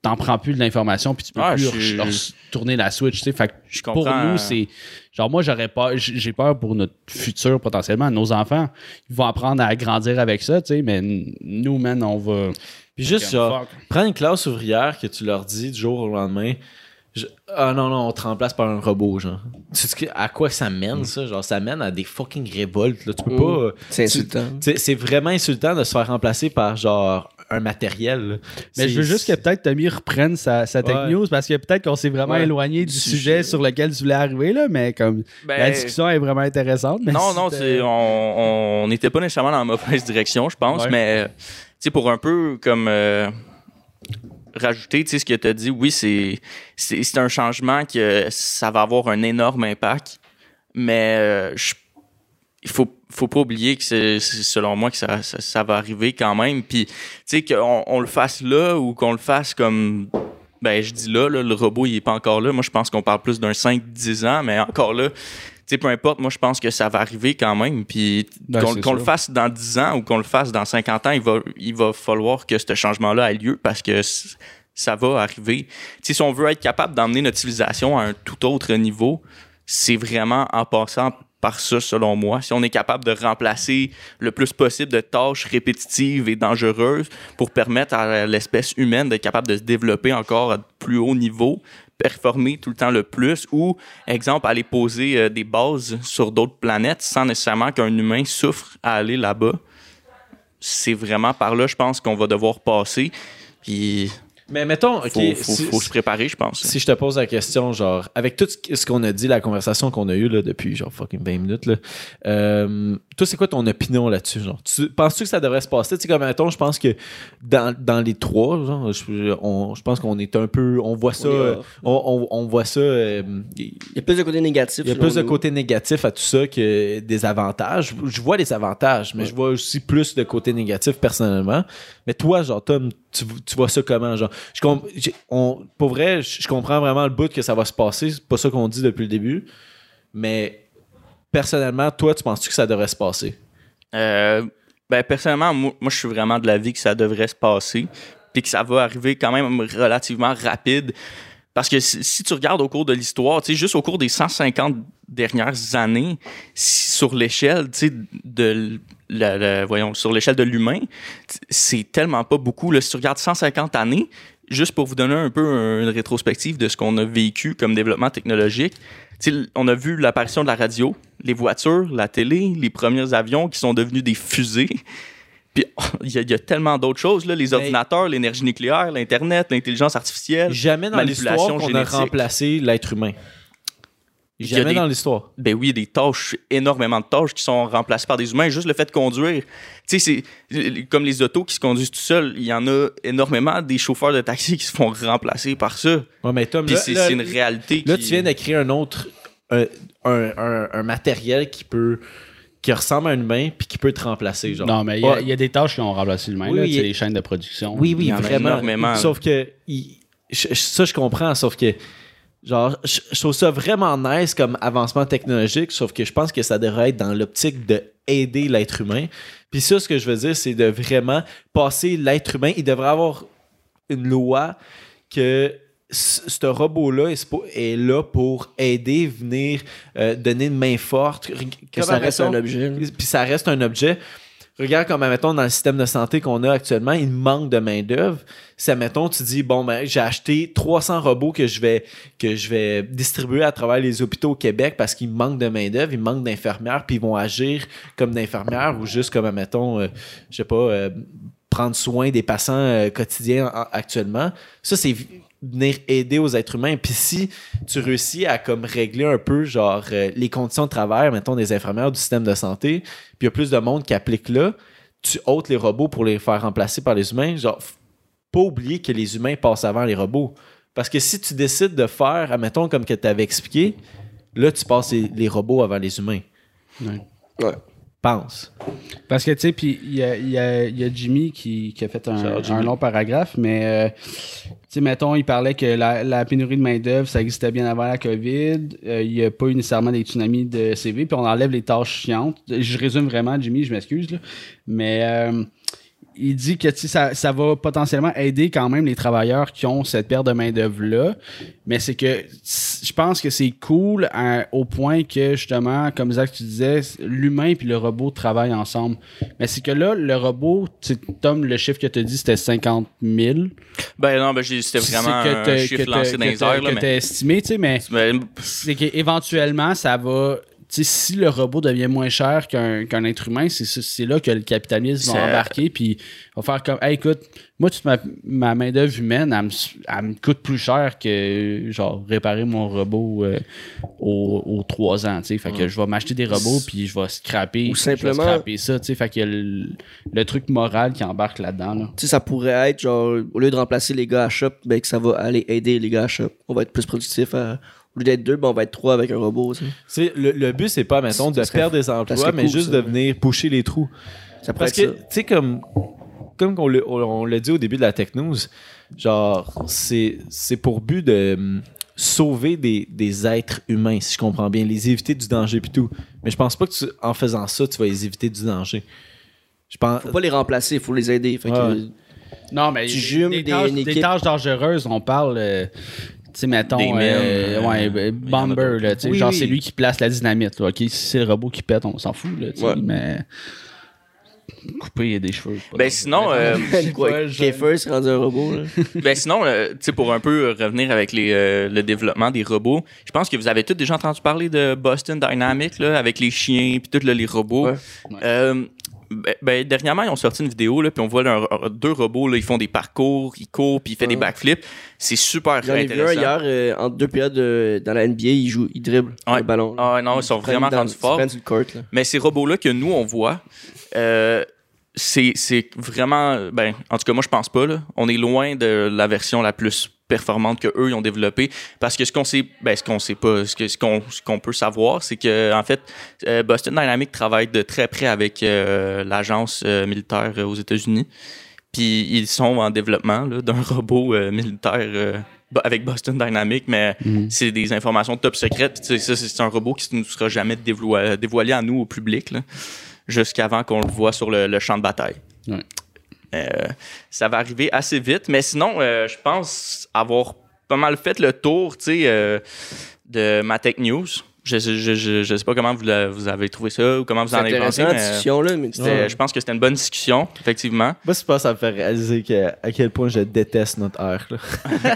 t'en prends plus de l'information, puis tu peux Ah, plus je leur tourner la switch. Tu sais, fait que Je pour comprends, nous, euh, c'est. Genre, moi, j'aurais pas. J'ai peur pour notre futur potentiellement. Nos enfants, ils vont apprendre à grandir avec ça, tu sais, mais nous, man, on va. Puis juste, fuck. prends une classe ouvrière que tu leur dis du jour au lendemain. Je- ah non, non, on te remplace par un robot, genre. Tu sais ce que- à quoi ça mène, ça? Genre, ça mène à des fucking révoltes, là. Tu peux Mm. pas. C'est insultant. C'est vraiment insultant de se faire remplacer par, genre, un matériel. Mais je veux juste que peut-être Tommy reprenne sa, sa tech Ouais. news parce que peut-être qu'on s'est vraiment Ouais. éloigné du Du sujet sujet. sur lequel tu voulais arriver, là, mais comme Ben, la discussion est vraiment intéressante. mais Non, non, on on n'était pas nécessairement dans la mauvaise direction, je pense, Ouais. mais tu sais, pour un peu comme euh, rajouter, tu sais, ce que tu as dit, oui, c'est c'est c'est un changement que ça va avoir un énorme impact, mais euh, il faut faut pas oublier que c'est selon moi que ça, ça, va arriver quand même, puis tu sais qu'on on le fasse là ou qu'on le fasse comme ben je dis là, là, le robot il est pas encore là. Moi je pense qu'on parle plus d'un 5-10 ans, mais encore là, sais, peu importe, moi je pense que ça va arriver quand même. Puis Ben, qu'on le fasse dans 10 ans ou qu'on le fasse dans 50 ans, il va, il va falloir que ce changement-là ait lieu parce que ça va arriver. Si on veut être capable d'emmener notre civilisation à un tout autre niveau, c'est vraiment en passant par ça, selon moi. Si on est capable de remplacer le plus possible de tâches répétitives et dangereuses pour permettre à l'espèce humaine d'être capable de se développer encore à plus haut niveau, performer tout le temps le plus, ou, exemple, aller poser euh, des bases sur d'autres planètes sans nécessairement qu'un humain souffre à aller là-bas. C'est vraiment par là, je pense, qu'on va devoir passer. Puis, Mais mettons, ok, faut, faut, si- faut se préparer, je pense. Si je te pose la question, genre, avec tout ce qu'on a dit, la conversation qu'on a eue là, depuis genre fucking 20 minutes, là, euh, toi, c'est quoi ton opinion là-dessus? Genre? Tu, penses-tu que ça devrait se passer? Tu sais, comme mettons, je pense que dans, dans les trois, genre, je, on- je pense qu'on est un peu. On voit ça. On euh, on, on- on voit ça. euh, Il y a plus de côté négatif. il y a plus de nous. côté négatif à tout ça que des avantages. Je, je vois les avantages, mais je vois aussi plus de côté négatif personnellement. Mais toi, genre, Tom, tu, tu vois ça comment? Genre, je com- j'ai- on, pour vrai, je, je comprends vraiment le bout que ça va se passer. C'est pas ça qu'on dit depuis le début. Mais personnellement, toi, tu penses-tu que ça devrait se passer? Euh, ben, personnellement, moi, moi, je suis vraiment de l'avis que ça devrait se passer, puis que ça va arriver quand même relativement rapide. Parce que si, tu regardes au cours de l'histoire, tu sais, juste au cours des 150 dernières années, sur l'échelle, tu sais, de l- la- la- voyons, sur l'échelle de l'humain, c'est tellement pas beaucoup. Là, si tu regardes 150 années, juste pour vous donner un peu une rétrospective de ce qu'on a vécu comme développement technologique, tu sais, on a vu l'apparition de la radio, les voitures, la télé, les premiers avions qui sont devenus des fusées. Puis il y, a- il y a tellement d'autres choses, là, les ordinateurs, l'énergie nucléaire, l'Internet, l'intelligence artificielle. Jamais dans l'histoire qu'on a remplacé l'être humain. Il y a Jamais des- dans l'histoire. Ben oui, des tâches, énormément de tâches qui sont remplacées par des humains. Juste le fait de conduire. Tu sais, c'est comme les autos qui se conduisent tout seuls. Il y en a énormément des chauffeurs de taxi qui se font remplacer par ça. Ouais, mais Tom, Puis là, c'est une réalité Là, qui... tu viens de créer un autre. Un, un, un- un matériel qui peut. Qui ressemble à un humain puis qui peut te remplacer. Genre. Non, mais il y a- Ouais. il y, a des tâches qui ont remplacé l'humain. Oui, a- les chaînes de production. Oui, oui, vraiment. énormément. Sauf que. il- ça, je comprends, sauf que. Genre, je je trouve ça vraiment nice comme avancement technologique, sauf que je pense que ça devrait être dans l'optique de aider l'être humain. Puis ça, ce que je veux dire, c'est de vraiment passer l'être humain. Il devrait avoir une loi que ce robot-là est, là pour aider, venir euh, donner une main forte. Que ça reste un objet. Puis ça reste un objet. Regarde comme, mettons, dans le système de santé qu'on a actuellement, il manque de main-d'œuvre. Si, mettons, tu dis, bon, ben, j'ai acheté 300 robots que je vais, que je vais distribuer à travers les hôpitaux au Québec parce qu'il manque de main-d'œuvre, il manque d'infirmières, puis ils vont agir comme d'infirmières ou juste comme, mettons, euh, je sais pas, euh, prendre soin des patients euh, quotidiens en- actuellement. Ça, c'est venir aider aux êtres humains. Puis si tu réussis à comme régler un peu genre euh, les conditions de travail, mettons des infirmières du système de santé, puis il y a plus de monde qui applique là, tu ôtes les robots pour les faire remplacer par les humains. Genre, pas oublier que les humains passent avant les robots. Parce que si tu décides de faire, admettons comme que tu avais expliqué, là tu passes les, les robots avant les humains. Ouais. Ouais. Pense. Parce que, tu sais, puis il y a, il y a- il y a Jimmy qui, qui a fait un, long paragraphe, mais, euh, tu sais, mettons, il parlait que la, la pénurie de main-d'œuvre, ça existait bien avant la COVID. Euh, il n'y a pas eu nécessairement des tsunamis de CV, puis on enlève les tâches chiantes. Je résume vraiment, Jimmy, je m'excuse. Mais. euh, il dit que ça, ça va potentiellement aider quand même les travailleurs qui ont cette perte de main-d'œuvre-là. Mais c'est que je pense que c'est cool à- au point que, justement, comme Zach, tu disais, l'humain puis le robot travaillent ensemble. Mais c'est que là, le robot, Tom, le chiffre que tu as dit, c'était 50 000. Ben non, ben j'ai- c'était vraiment que un chiffre lancé dans les airs, que mais... estimé, tu sais, mais mais- c'est qu'éventuellement, ça va. Si le robot devient moins cher qu'un être humain, c'est là que le capitalisme va Ça- embarquer, puis va faire comme, hey, écoute, moi, toute ma, ma main-d'œuvre humaine, elle me, elle me coûte plus cher que, genre, réparer mon robot euh, aux, aux 3 ans. Fait que je vais m'acheter des robots, puis je vais scraper, Ou je vais simplement- scraper ça. Fait a le, le truc moral qui embarque là-dedans, là. Ça pourrait être genre, au lieu de remplacer les gars à shop, ben que ça va aller aider les gars à shop. On va être plus productif. à- Au lieu d'être deux, ben on va être trois avec un robot. tu sais. Sais, le, le but, c'est pas, mettons, de Ça serait- perdre des emplois, serait mais cool, juste ça. de venir pousser les trous. Ça pourrait Parce que, tu sais, comme, comme on l'a on- on l'a dit au début de la Tech News, genre, c'est c'est pour but de hum, sauver des, des êtres humains, si je comprends bien, les éviter du danger et tout. Mais je pense pas que tu- en faisant ça, tu vas les éviter du danger. Je pense. Faut pas les remplacer, faut les aider. Fait que, Ouais. Non, mais Tu des- jumes des, des- tâches, une des équipe- tâches dangereuses, on parle, euh, sais, mettons, mines, euh, euh, ouais, il y en a Bomber, là, tu sais, Oui, genre oui. c'est lui qui place la dynamite, là, ok, si c'est le robot qui pète, on s'en fout, là, Ouais. mais couper des cheveux. pas Ben sinon, euh, Quoi, pas, je- Kiefer rendu un robot. Là. ben sinon, euh, tu sais, pour un peu revenir avec les, euh, le développement des robots, je pense que vous avez tous déjà entendu parler de Boston Dynamics, là, avec les chiens puis tous les robots. Ouais. Ouais. Euh, ben, ben, dernièrement, ils ont sorti une vidéo, là, puis on voit deux robots, là, ils font des parcours, ils courent, puis ils font des Ouais. backflips. C'est super J'en ai vu intéressant. hier, euh, entre deux périodes euh, dans la NBA, il joue, il dribble Ouais. le ballon. Ah non, ils sont prennent vraiment rendus ils forts. Mais ces robots-là que nous, on voit, euh, c'est vraiment. Ben, en tout cas, moi, je pense pas. Là. On est loin de la version la plus performante que eux ils ont développée parce que ce qu'on sait ben ce qu'on sait pas ce que ce qu'on ce qu'on peut savoir c'est que en fait euh, Boston Dynamics travaille de très près avec euh, l'agence euh, militaire aux États-Unis puis ils sont en développement là, d'un robot euh, militaire avec Boston Dynamics mais Mhm. c'est des informations top secrètes. C'est un robot qui ne sera jamais dévoilé, dévoilé à nous, au public, là, jusqu'avant qu'on le voit sur le, le champ de bataille. Ouais. Euh, ça va arriver assez vite. Mais sinon, euh, je pense avoir pas mal fait le tour tu sais, euh, de ma Tech News. Je, je, je, je, je sais pas comment vous, la- vous avez trouvé ça ou comment vous en avez pensé, mais euh, discussion là, mais Ouais. je pense que c'était une bonne discussion, effectivement. Moi, c'est pas ça me fait réaliser que, à quel point je déteste notre heure. là.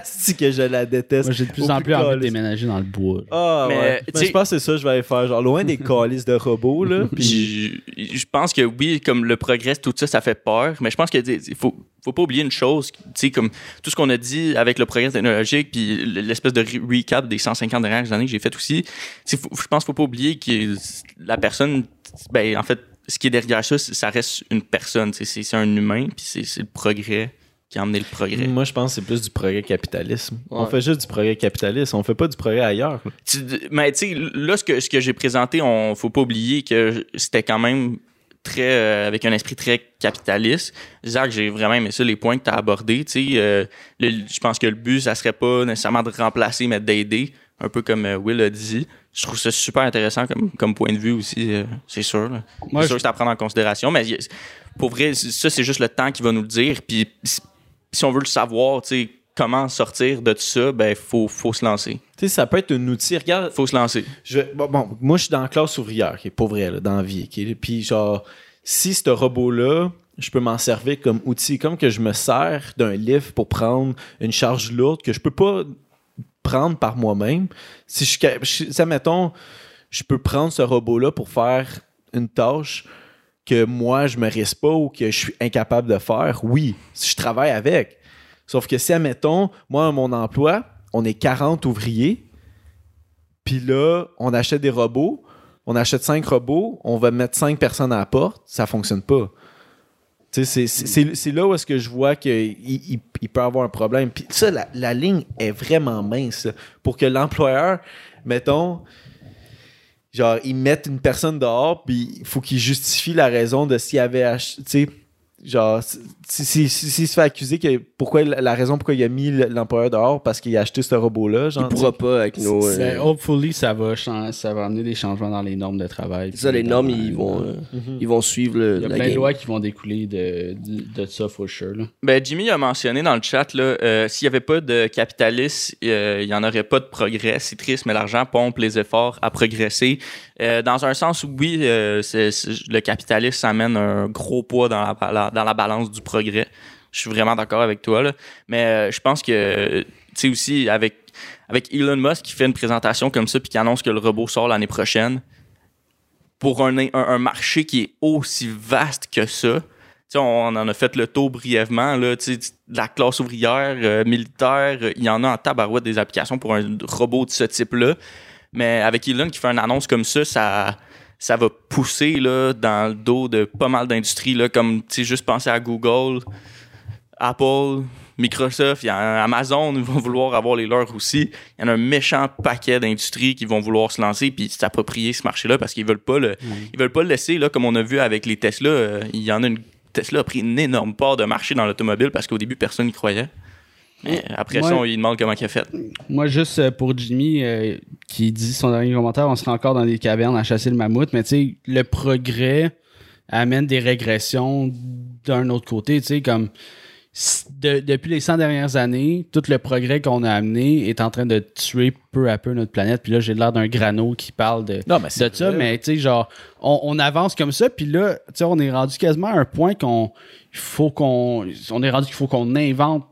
C'est que je la déteste. Moi, j'ai de plus en plus plus envie de déménager dans le bois. là. Ah Mais, ouais. tu Mais sais- je pense que c'est ça que je vais aller faire. Genre, loin des calices de robots, là. Puis, je pense que oui, comme le progrès, tout ça, ça fait peur. Mais je pense qu'il faut, faut pas oublier une chose, tu sais, comme tout ce qu'on a dit avec le progrès technologique, puis l'espèce de re- recap des 150 dernières années que j'ai fait aussi. tu sais, faut- je pense qu'il faut pas oublier que la personne, ben en fait, ce qui est derrière ça, ça reste une personne. tu sais, C'est un humain, puis c'est le progrès qui a amené le progrès. moi, je pense que c'est plus du progrès capitalisme. On fait juste du progrès capitaliste. On fait pas du progrès ailleurs. mais tu sais, là, ce que, ce que j'ai présenté, on faut pas oublier que c'était quand même très euh, avec un esprit très capitaliste. Zach, j'ai vraiment aimé ça, les points que tu as abordés. Tu sais, euh, je pense que le but, ça serait pas nécessairement de remplacer, mais d'aider, un peu comme euh, Will a dit. Je trouve ça super intéressant comme, comme point de vue aussi, euh, c'est sûr. c'est sûr que c'est à prendre en considération, mais pour vrai, ça, c'est juste le temps qui va nous le dire. Puis si si on veut le savoir, tu sais, comment sortir de tout ça, ben, faut, faut se lancer. Tu sais, ça peut être un outil. Regarde, Faut se lancer. je, bon, bon, moi, je suis dans la classe ouvrière, qui est pas vrai, là, dans la vie. Puis, genre, si ce robot-là, je peux m'en servir comme outil, comme que je me sers d'un livre pour prendre une charge lourde que je peux pas prendre par moi-même. Si je- ça, mettons, je peux prendre ce robot-là pour faire une tâche que moi, je me risque pas ou que je suis incapable de faire, oui, si je travaille avec. Sauf que si, admettons, moi, à mon emploi, on est 40 ouvriers, puis là, on achète des robots, on achète 5 robots, on va mettre 5 personnes à la porte, ça fonctionne pas. C'est- là où est-ce que je vois qu'il il, il peut avoir un problème. Puis ça, la, la ligne est vraiment mince. Pour que l'employeur, mettons, genre, ils mettent une personne dehors, puis il faut qu'il justifie la raison de s'il avait acheté, genre, si, si, si- s'il se fait accuser, que pourquoi, la raison pourquoi il a mis l'employeur dehors, parce qu'il a acheté ce robot-là, genre, Il pourra pas avec nos. euh, hopefully, ça va, ça va amener des changements dans les normes de travail. c'est ça, les normes, ils vont, euh, ils vont suivre le, Il y a la plein de lois qui vont découler de, de, de ça, for sure. Là. Ben, Jimmy a mentionné dans le chat, là, euh, s'il n'y avait pas de capitalisme, euh, il n'y en aurait pas de progrès. C'est triste, mais l'argent pompe les efforts à progresser. Euh, dans un sens, oui, euh, le capitalisme amène un gros poids dans la, balance du progrès. Je suis vraiment d'accord avec toi. Mais euh, je pense que, tu sais, aussi, avec, avec Elon Musk qui fait une présentation comme ça puis qui annonce que le robot sort l'année prochaine, pour un, un, marché qui est aussi vaste que ça, tu sais, on en a fait le tour brièvement, là, de la classe ouvrière, militaire, il y en a en tabarouette des applications pour un robot de ce type-là. Mais avec Elon qui fait une annonce comme ça, ça, ça va pousser là, dans le dos de pas mal d'industries, comme juste penser à Google, Apple, Microsoft, y a Amazon, ils vont vouloir avoir les leurs aussi. Il y en a un méchant paquet d'industries qui vont vouloir se lancer puis s'approprier ce marché-là parce qu'ils veulent pas le, ils veulent pas le laisser là, comme on a vu avec les Tesla. euh, il y en a une Tesla a pris une énorme part de marché dans l'automobile parce qu'au début personne n'y croyait. Mais après ça, Ouais. on lui demande comment il a fait. Moi, juste euh, pour Jimmy, euh, qui dit son dernier commentaire, on sera encore dans des cavernes à chasser le mammouth, mais tu sais, le progrès amène des régressions d'un autre côté, tu sais, comme de- depuis les 100 dernières années, tout le progrès qu'on a amené est en train de tuer peu à peu notre planète. Puis là, j'ai l'air d'un grano qui parle de, Non, mais c'est de ça, mais tu sais, genre, on, on avance comme ça, puis là, tu sais, on est rendu quasiment à un point qu'on il faut qu'on on est rendu qu'il faut qu'on invente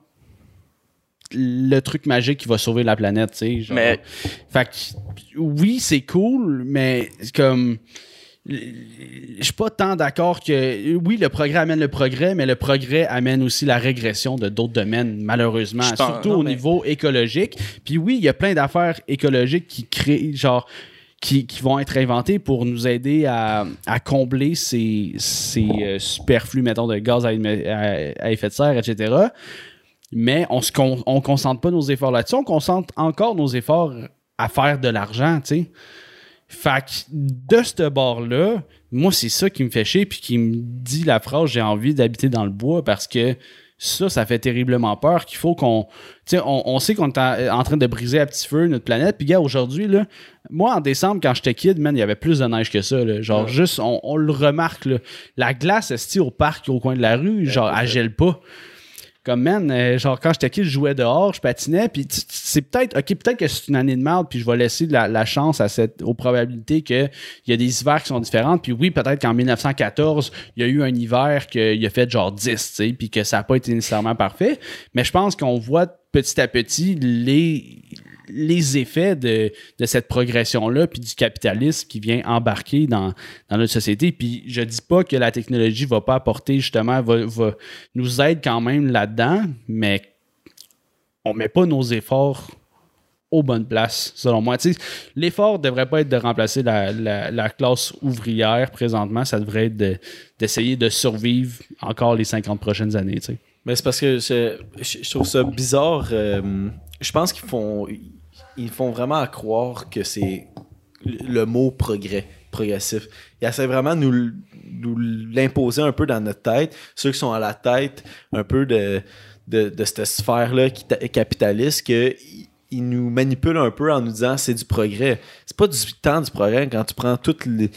le truc magique qui va sauver la planète, tu sais. Mais- Fait que, oui, c'est cool, mais comme. Je suis pas tant d'accord que. Oui, le progrès amène le progrès, mais le progrès amène aussi la régression de d'autres domaines, malheureusement. Pense- surtout non, au mais- niveau écologique. Puis oui, il y a plein d'affaires écologiques qui créent, genre. Qui, qui vont être inventées pour nous aider à, à combler ces, ces euh, superflus, mettons, de gaz à, à- à effet de serre, etc. Mais on se con- on concentre pas nos efforts là-dessus, on concentre encore nos efforts à faire de l'argent, tu sais. Fait que de ce bord-là, moi, c'est ça qui me fait chier, puis qui me dit la phrase j'ai envie d'habiter dans le bois parce que ça, ça fait terriblement peur qu'il faut qu'on. Tu sais, on, on sait qu'on est en, en train de briser à petit feu notre planète. Puis, gars, aujourd'hui, là, moi, en décembre, quand j'étais kid, man, il y avait plus de neige que ça. Là. Genre, juste, on, on le remarque, là. La glace, est au parc au coin de la rue, genre, elle gèle pas? Comme man, euh, genre quand j'étais kid, je jouais dehors, je patinais, puis c'est peut-être, ok, peut-être que c'est une année de merde, puis je vais laisser la, la chance à cette, aux probabilités qu'il y a des hivers qui sont différents, puis oui, peut-être qu'en 1914, il y a eu un hiver qu'il a fait genre 10, tu sais, puis que ça n'a pas été nécessairement parfait, mais je pense qu'on voit petit à petit les les effets de, de cette progression-là, puis du capitalisme qui vient embarquer dans, dans notre société. Puis je dis pas que la technologie va pas apporter, justement, va, va nous aide quand même là-dedans, mais on met pas nos efforts aux bonnes places, selon moi. L'effort devrait pas être de remplacer la, la- la classe ouvrière présentement, ça devrait être de- d'essayer de, survivre encore les 50 prochaines années. Mais c'est parce que je, trouve ça bizarre. euh, je pense qu'ils font, ils font vraiment à croire que c'est le mot progrès, progressif. Ils essaient vraiment de nous, nous l'imposer un peu dans notre tête, ceux qui sont à la tête un peu de, de, de cette sphère-là capitaliste, que ils nous manipulent un peu en nous disant c'est du progrès. C'est pas du temps du progrès quand tu prends toutes les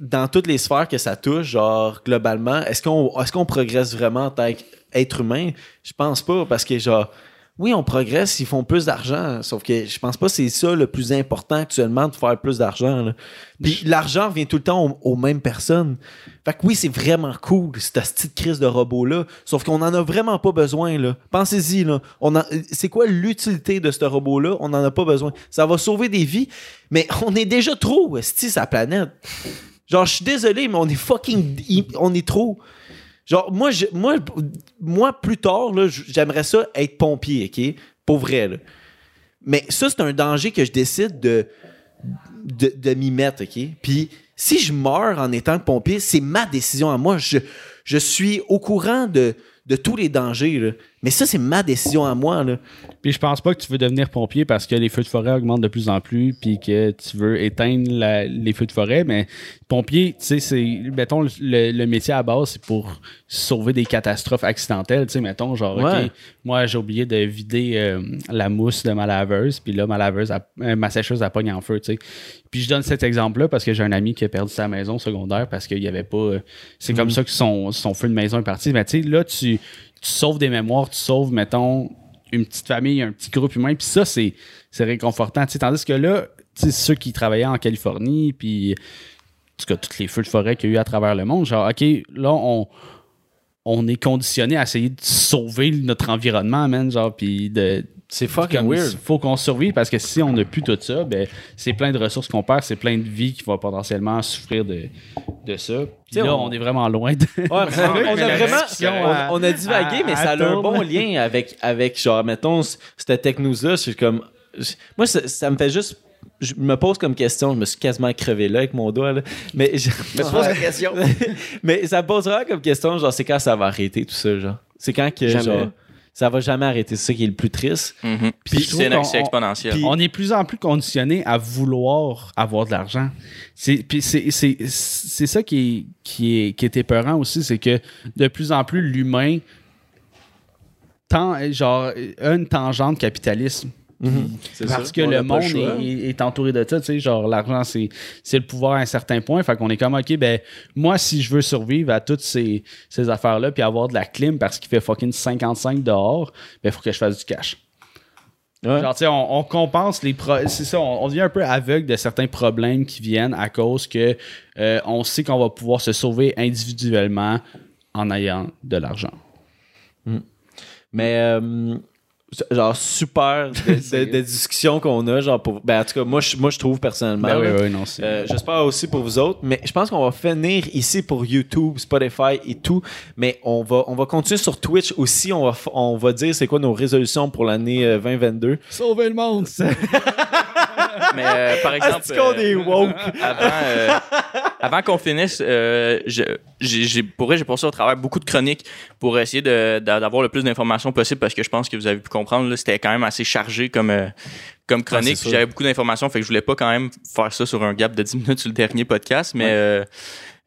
dans toutes les sphères que ça touche, genre globalement, est-ce qu'on est-ce qu'on progresse vraiment en tant qu'être humain Je pense pas parce que genre oui, on progresse, ils font plus d'argent, sauf que je pense pas que c'est ça le plus important actuellement de faire plus d'argent. Puis l'argent revient tout le temps aux, aux mêmes personnes. Fait que oui, c'est vraiment cool, cette petite crise de robot-là. Sauf qu'on en a vraiment pas besoin, là. Pensez-y, là. On c'est quoi l'utilité de ce robot-là? On en a pas besoin. Ça va sauver des vies, mais on est déjà trop, esti, sa planète. Genre, je suis désolé, mais on est fucking. On est trop. Genre, moi, moi, plus tard, j'aimerais ça être pompier, OK? Pour vrai. Mais ça, c'est un danger que je décide de, m'y mettre, OK? Puis si je meurs en étant pompier, c'est ma décision à moi. Je, suis au courant de, tous les dangers. Mais ça, c'est ma décision à moi, là. Puis je pense pas que tu veux devenir pompier parce que les feux de forêt augmentent de plus en plus puis que tu veux éteindre la- les feux de forêt. Mais pompier, tu sais, c'est, mettons, le, le métier à base, c'est pour sauver des catastrophes accidentelles. Tu sais, mettons, genre, Ouais. OK, moi, j'ai oublié de vider euh, la mousse de ma laveuse puis là, ma laveuse, a- euh, ma sécheuse, a pogne en feu, tu sais. Puis je donne cet exemple-là parce que j'ai un ami qui a perdu sa maison secondaire parce qu'il y avait pas... euh, c'est comme ça que son, son feu de maison est parti. Mais tu sais, là, tu, tu sauves des mémoires, tu sauves, mettons, une petite famille, un petit groupe humain, puis ça, c'est, réconfortant. tandis que là, ceux qui travaillaient en Californie, puis en tout cas, tous les feux de forêt qu'il y a eu à travers le monde, genre, OK, là, on, on est conditionné à essayer de sauver notre environnement, man, genre, puis de... C'est fucking comme, weird. faut qu'on survive parce que si on n'a plus tout ça, ben, c'est plein de ressources qu'on perd, c'est plein de vies qui vont potentiellement souffrir de, de ça. Puis là, on- on... est vraiment loin de. Ouais, on, a vraiment discussion on, à- on a divagué, à- mais ça a un bon lien avec, avec genre, mettons, cette techno-là. C'est comme. Moi, ça, ça me fait juste. Je me pose comme question, je me suis quasiment crevé là avec mon doigt, là. Mais, je- Mais c'est pas la question. mais ça me pose vraiment comme question, genre, c'est quand ça va arrêter tout ça, genre? C'est quand que, Jamais. genre, ça va jamais arrêter? C'est ça qui est le plus triste. Mhm. Puis trouve c'est c'est exponentiel. Puis- On est de plus en plus conditionné à vouloir avoir de l'argent. C'est, puis c'est, c'est, c'est ça qui est, qui, est, qui est épeurant aussi, c'est que de plus en plus l'humain tend, genre, a une tangente capitalisme. C'est Parce ça. que le monde est, est entouré de ça, tu sais, genre l'argent c'est le pouvoir à un certain point, fait qu'on est comme ok ben moi si je veux survivre à toutes ces, ces affaires là puis avoir de la clim parce qu'il fait fucking 55 dehors, ben faut que je fasse du cash. Ouais. Genre, tu sais, on, on compense les C'est ça, on, on devient un peu aveugle de certains problèmes qui viennent à cause que euh, on sait qu'on va pouvoir se sauver individuellement en ayant de l'argent. Mais euh, genre super de, de- de discussions qu'on a genre pour ben en tout cas moi je moi je trouve personnellement Ben oui, oui, non, c'est. Euh, J'espère aussi pour vous autres, mais je pense qu'on va finir ici pour YouTube, Spotify et tout. Mais on va, on va continuer sur Twitch aussi. On va, on va dire c'est quoi nos résolutions pour l'année euh, 2022. Sauver le monde! Mais euh, par exemple, Est-ce qu'on euh, est woke? avant, euh, avant qu'on finisse, j'ai, pour vrai, j'ai passé au travers beaucoup de chroniques pour essayer d'avoir le plus d'informations possible parce que je pense que vous avez pu comprendre, c'était quand même assez chargé comme, comme chronique. J'avais beaucoup d'informations, fait que je voulais pas quand même faire ça sur un gap de 10 minutes sur le dernier podcast, mais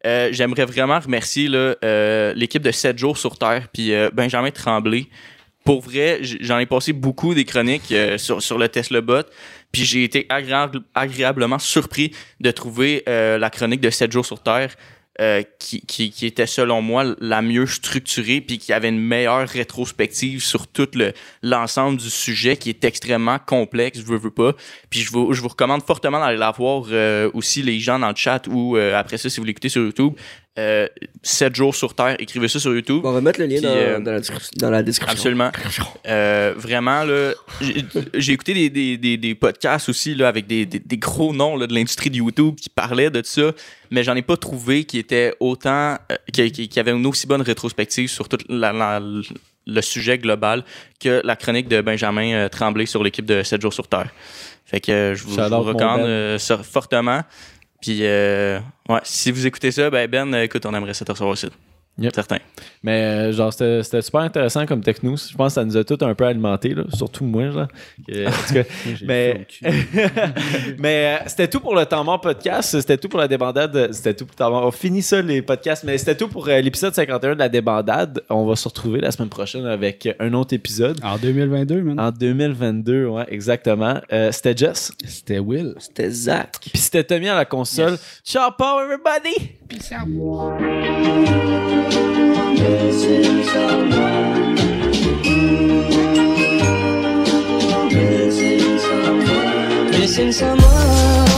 euh, j'aimerais vraiment remercier euh, l'équipe de 7 jours sur Terre, puis euh, Benjamin Tremblay. Pour vrai, j'en ai passé beaucoup des chroniques sur, sur le Tesla Bot. Puis j'ai été agréable- agréablement surpris de trouver euh, la chronique de 7 jours sur Terre euh, qui, était selon moi la mieux structurée puis qui avait une meilleure rétrospective sur tout le l'ensemble du sujet qui est extrêmement complexe, je veux, veux pas. Puis je vous, je vous recommande fortement d'aller la voir euh, aussi les gens dans le chat ou après ça si vous l'écoutez sur YouTube. Euh, 7 jours sur Terre, écrivez ça sur YouTube. On va mettre le lien Puis, dans, euh, dans la, descri- dans la description. Absolument. Euh, vraiment, là, j'ai- écouté des, des, des, des podcasts aussi là, avec des, des, des gros noms là, de l'industrie de YouTube qui parlaient de ça, mais j'en ai pas trouvé qui était autant, euh, qui, qui, qui avait une aussi bonne rétrospective sur tout la- la- le sujet global que la chronique de Benjamin euh, Tremblay sur l'équipe de 7 jours sur Terre. Fait que euh, je vous, je recommande Ben. euh, fortement. Puis, euh, ouais, si vous écoutez ça, ben Ben, euh, écoute, on aimerait ça te recevoir aussi. Yep. Certain. Mais euh, genre, c'était super intéressant comme techno. Je pense que ça nous a tous un peu alimenté, là, surtout moi. Genre. Que- en tout cas, mais mais euh, c'était tout pour le temps mort podcast. C'était tout pour la débandade. C'était tout pour le temps mort. On finit ça, les podcasts. Mais c'était tout pour euh, l'épisode 51 de la débandade. On va se retrouver la semaine prochaine avec un autre épisode. En 2022, man. En 2022, ouais, exactement. Euh, c'était Jess. C'était Will. C'était Zach. Puis c'était Tommy à la console. Ciao, missing someone. Missing someone. Missing someone.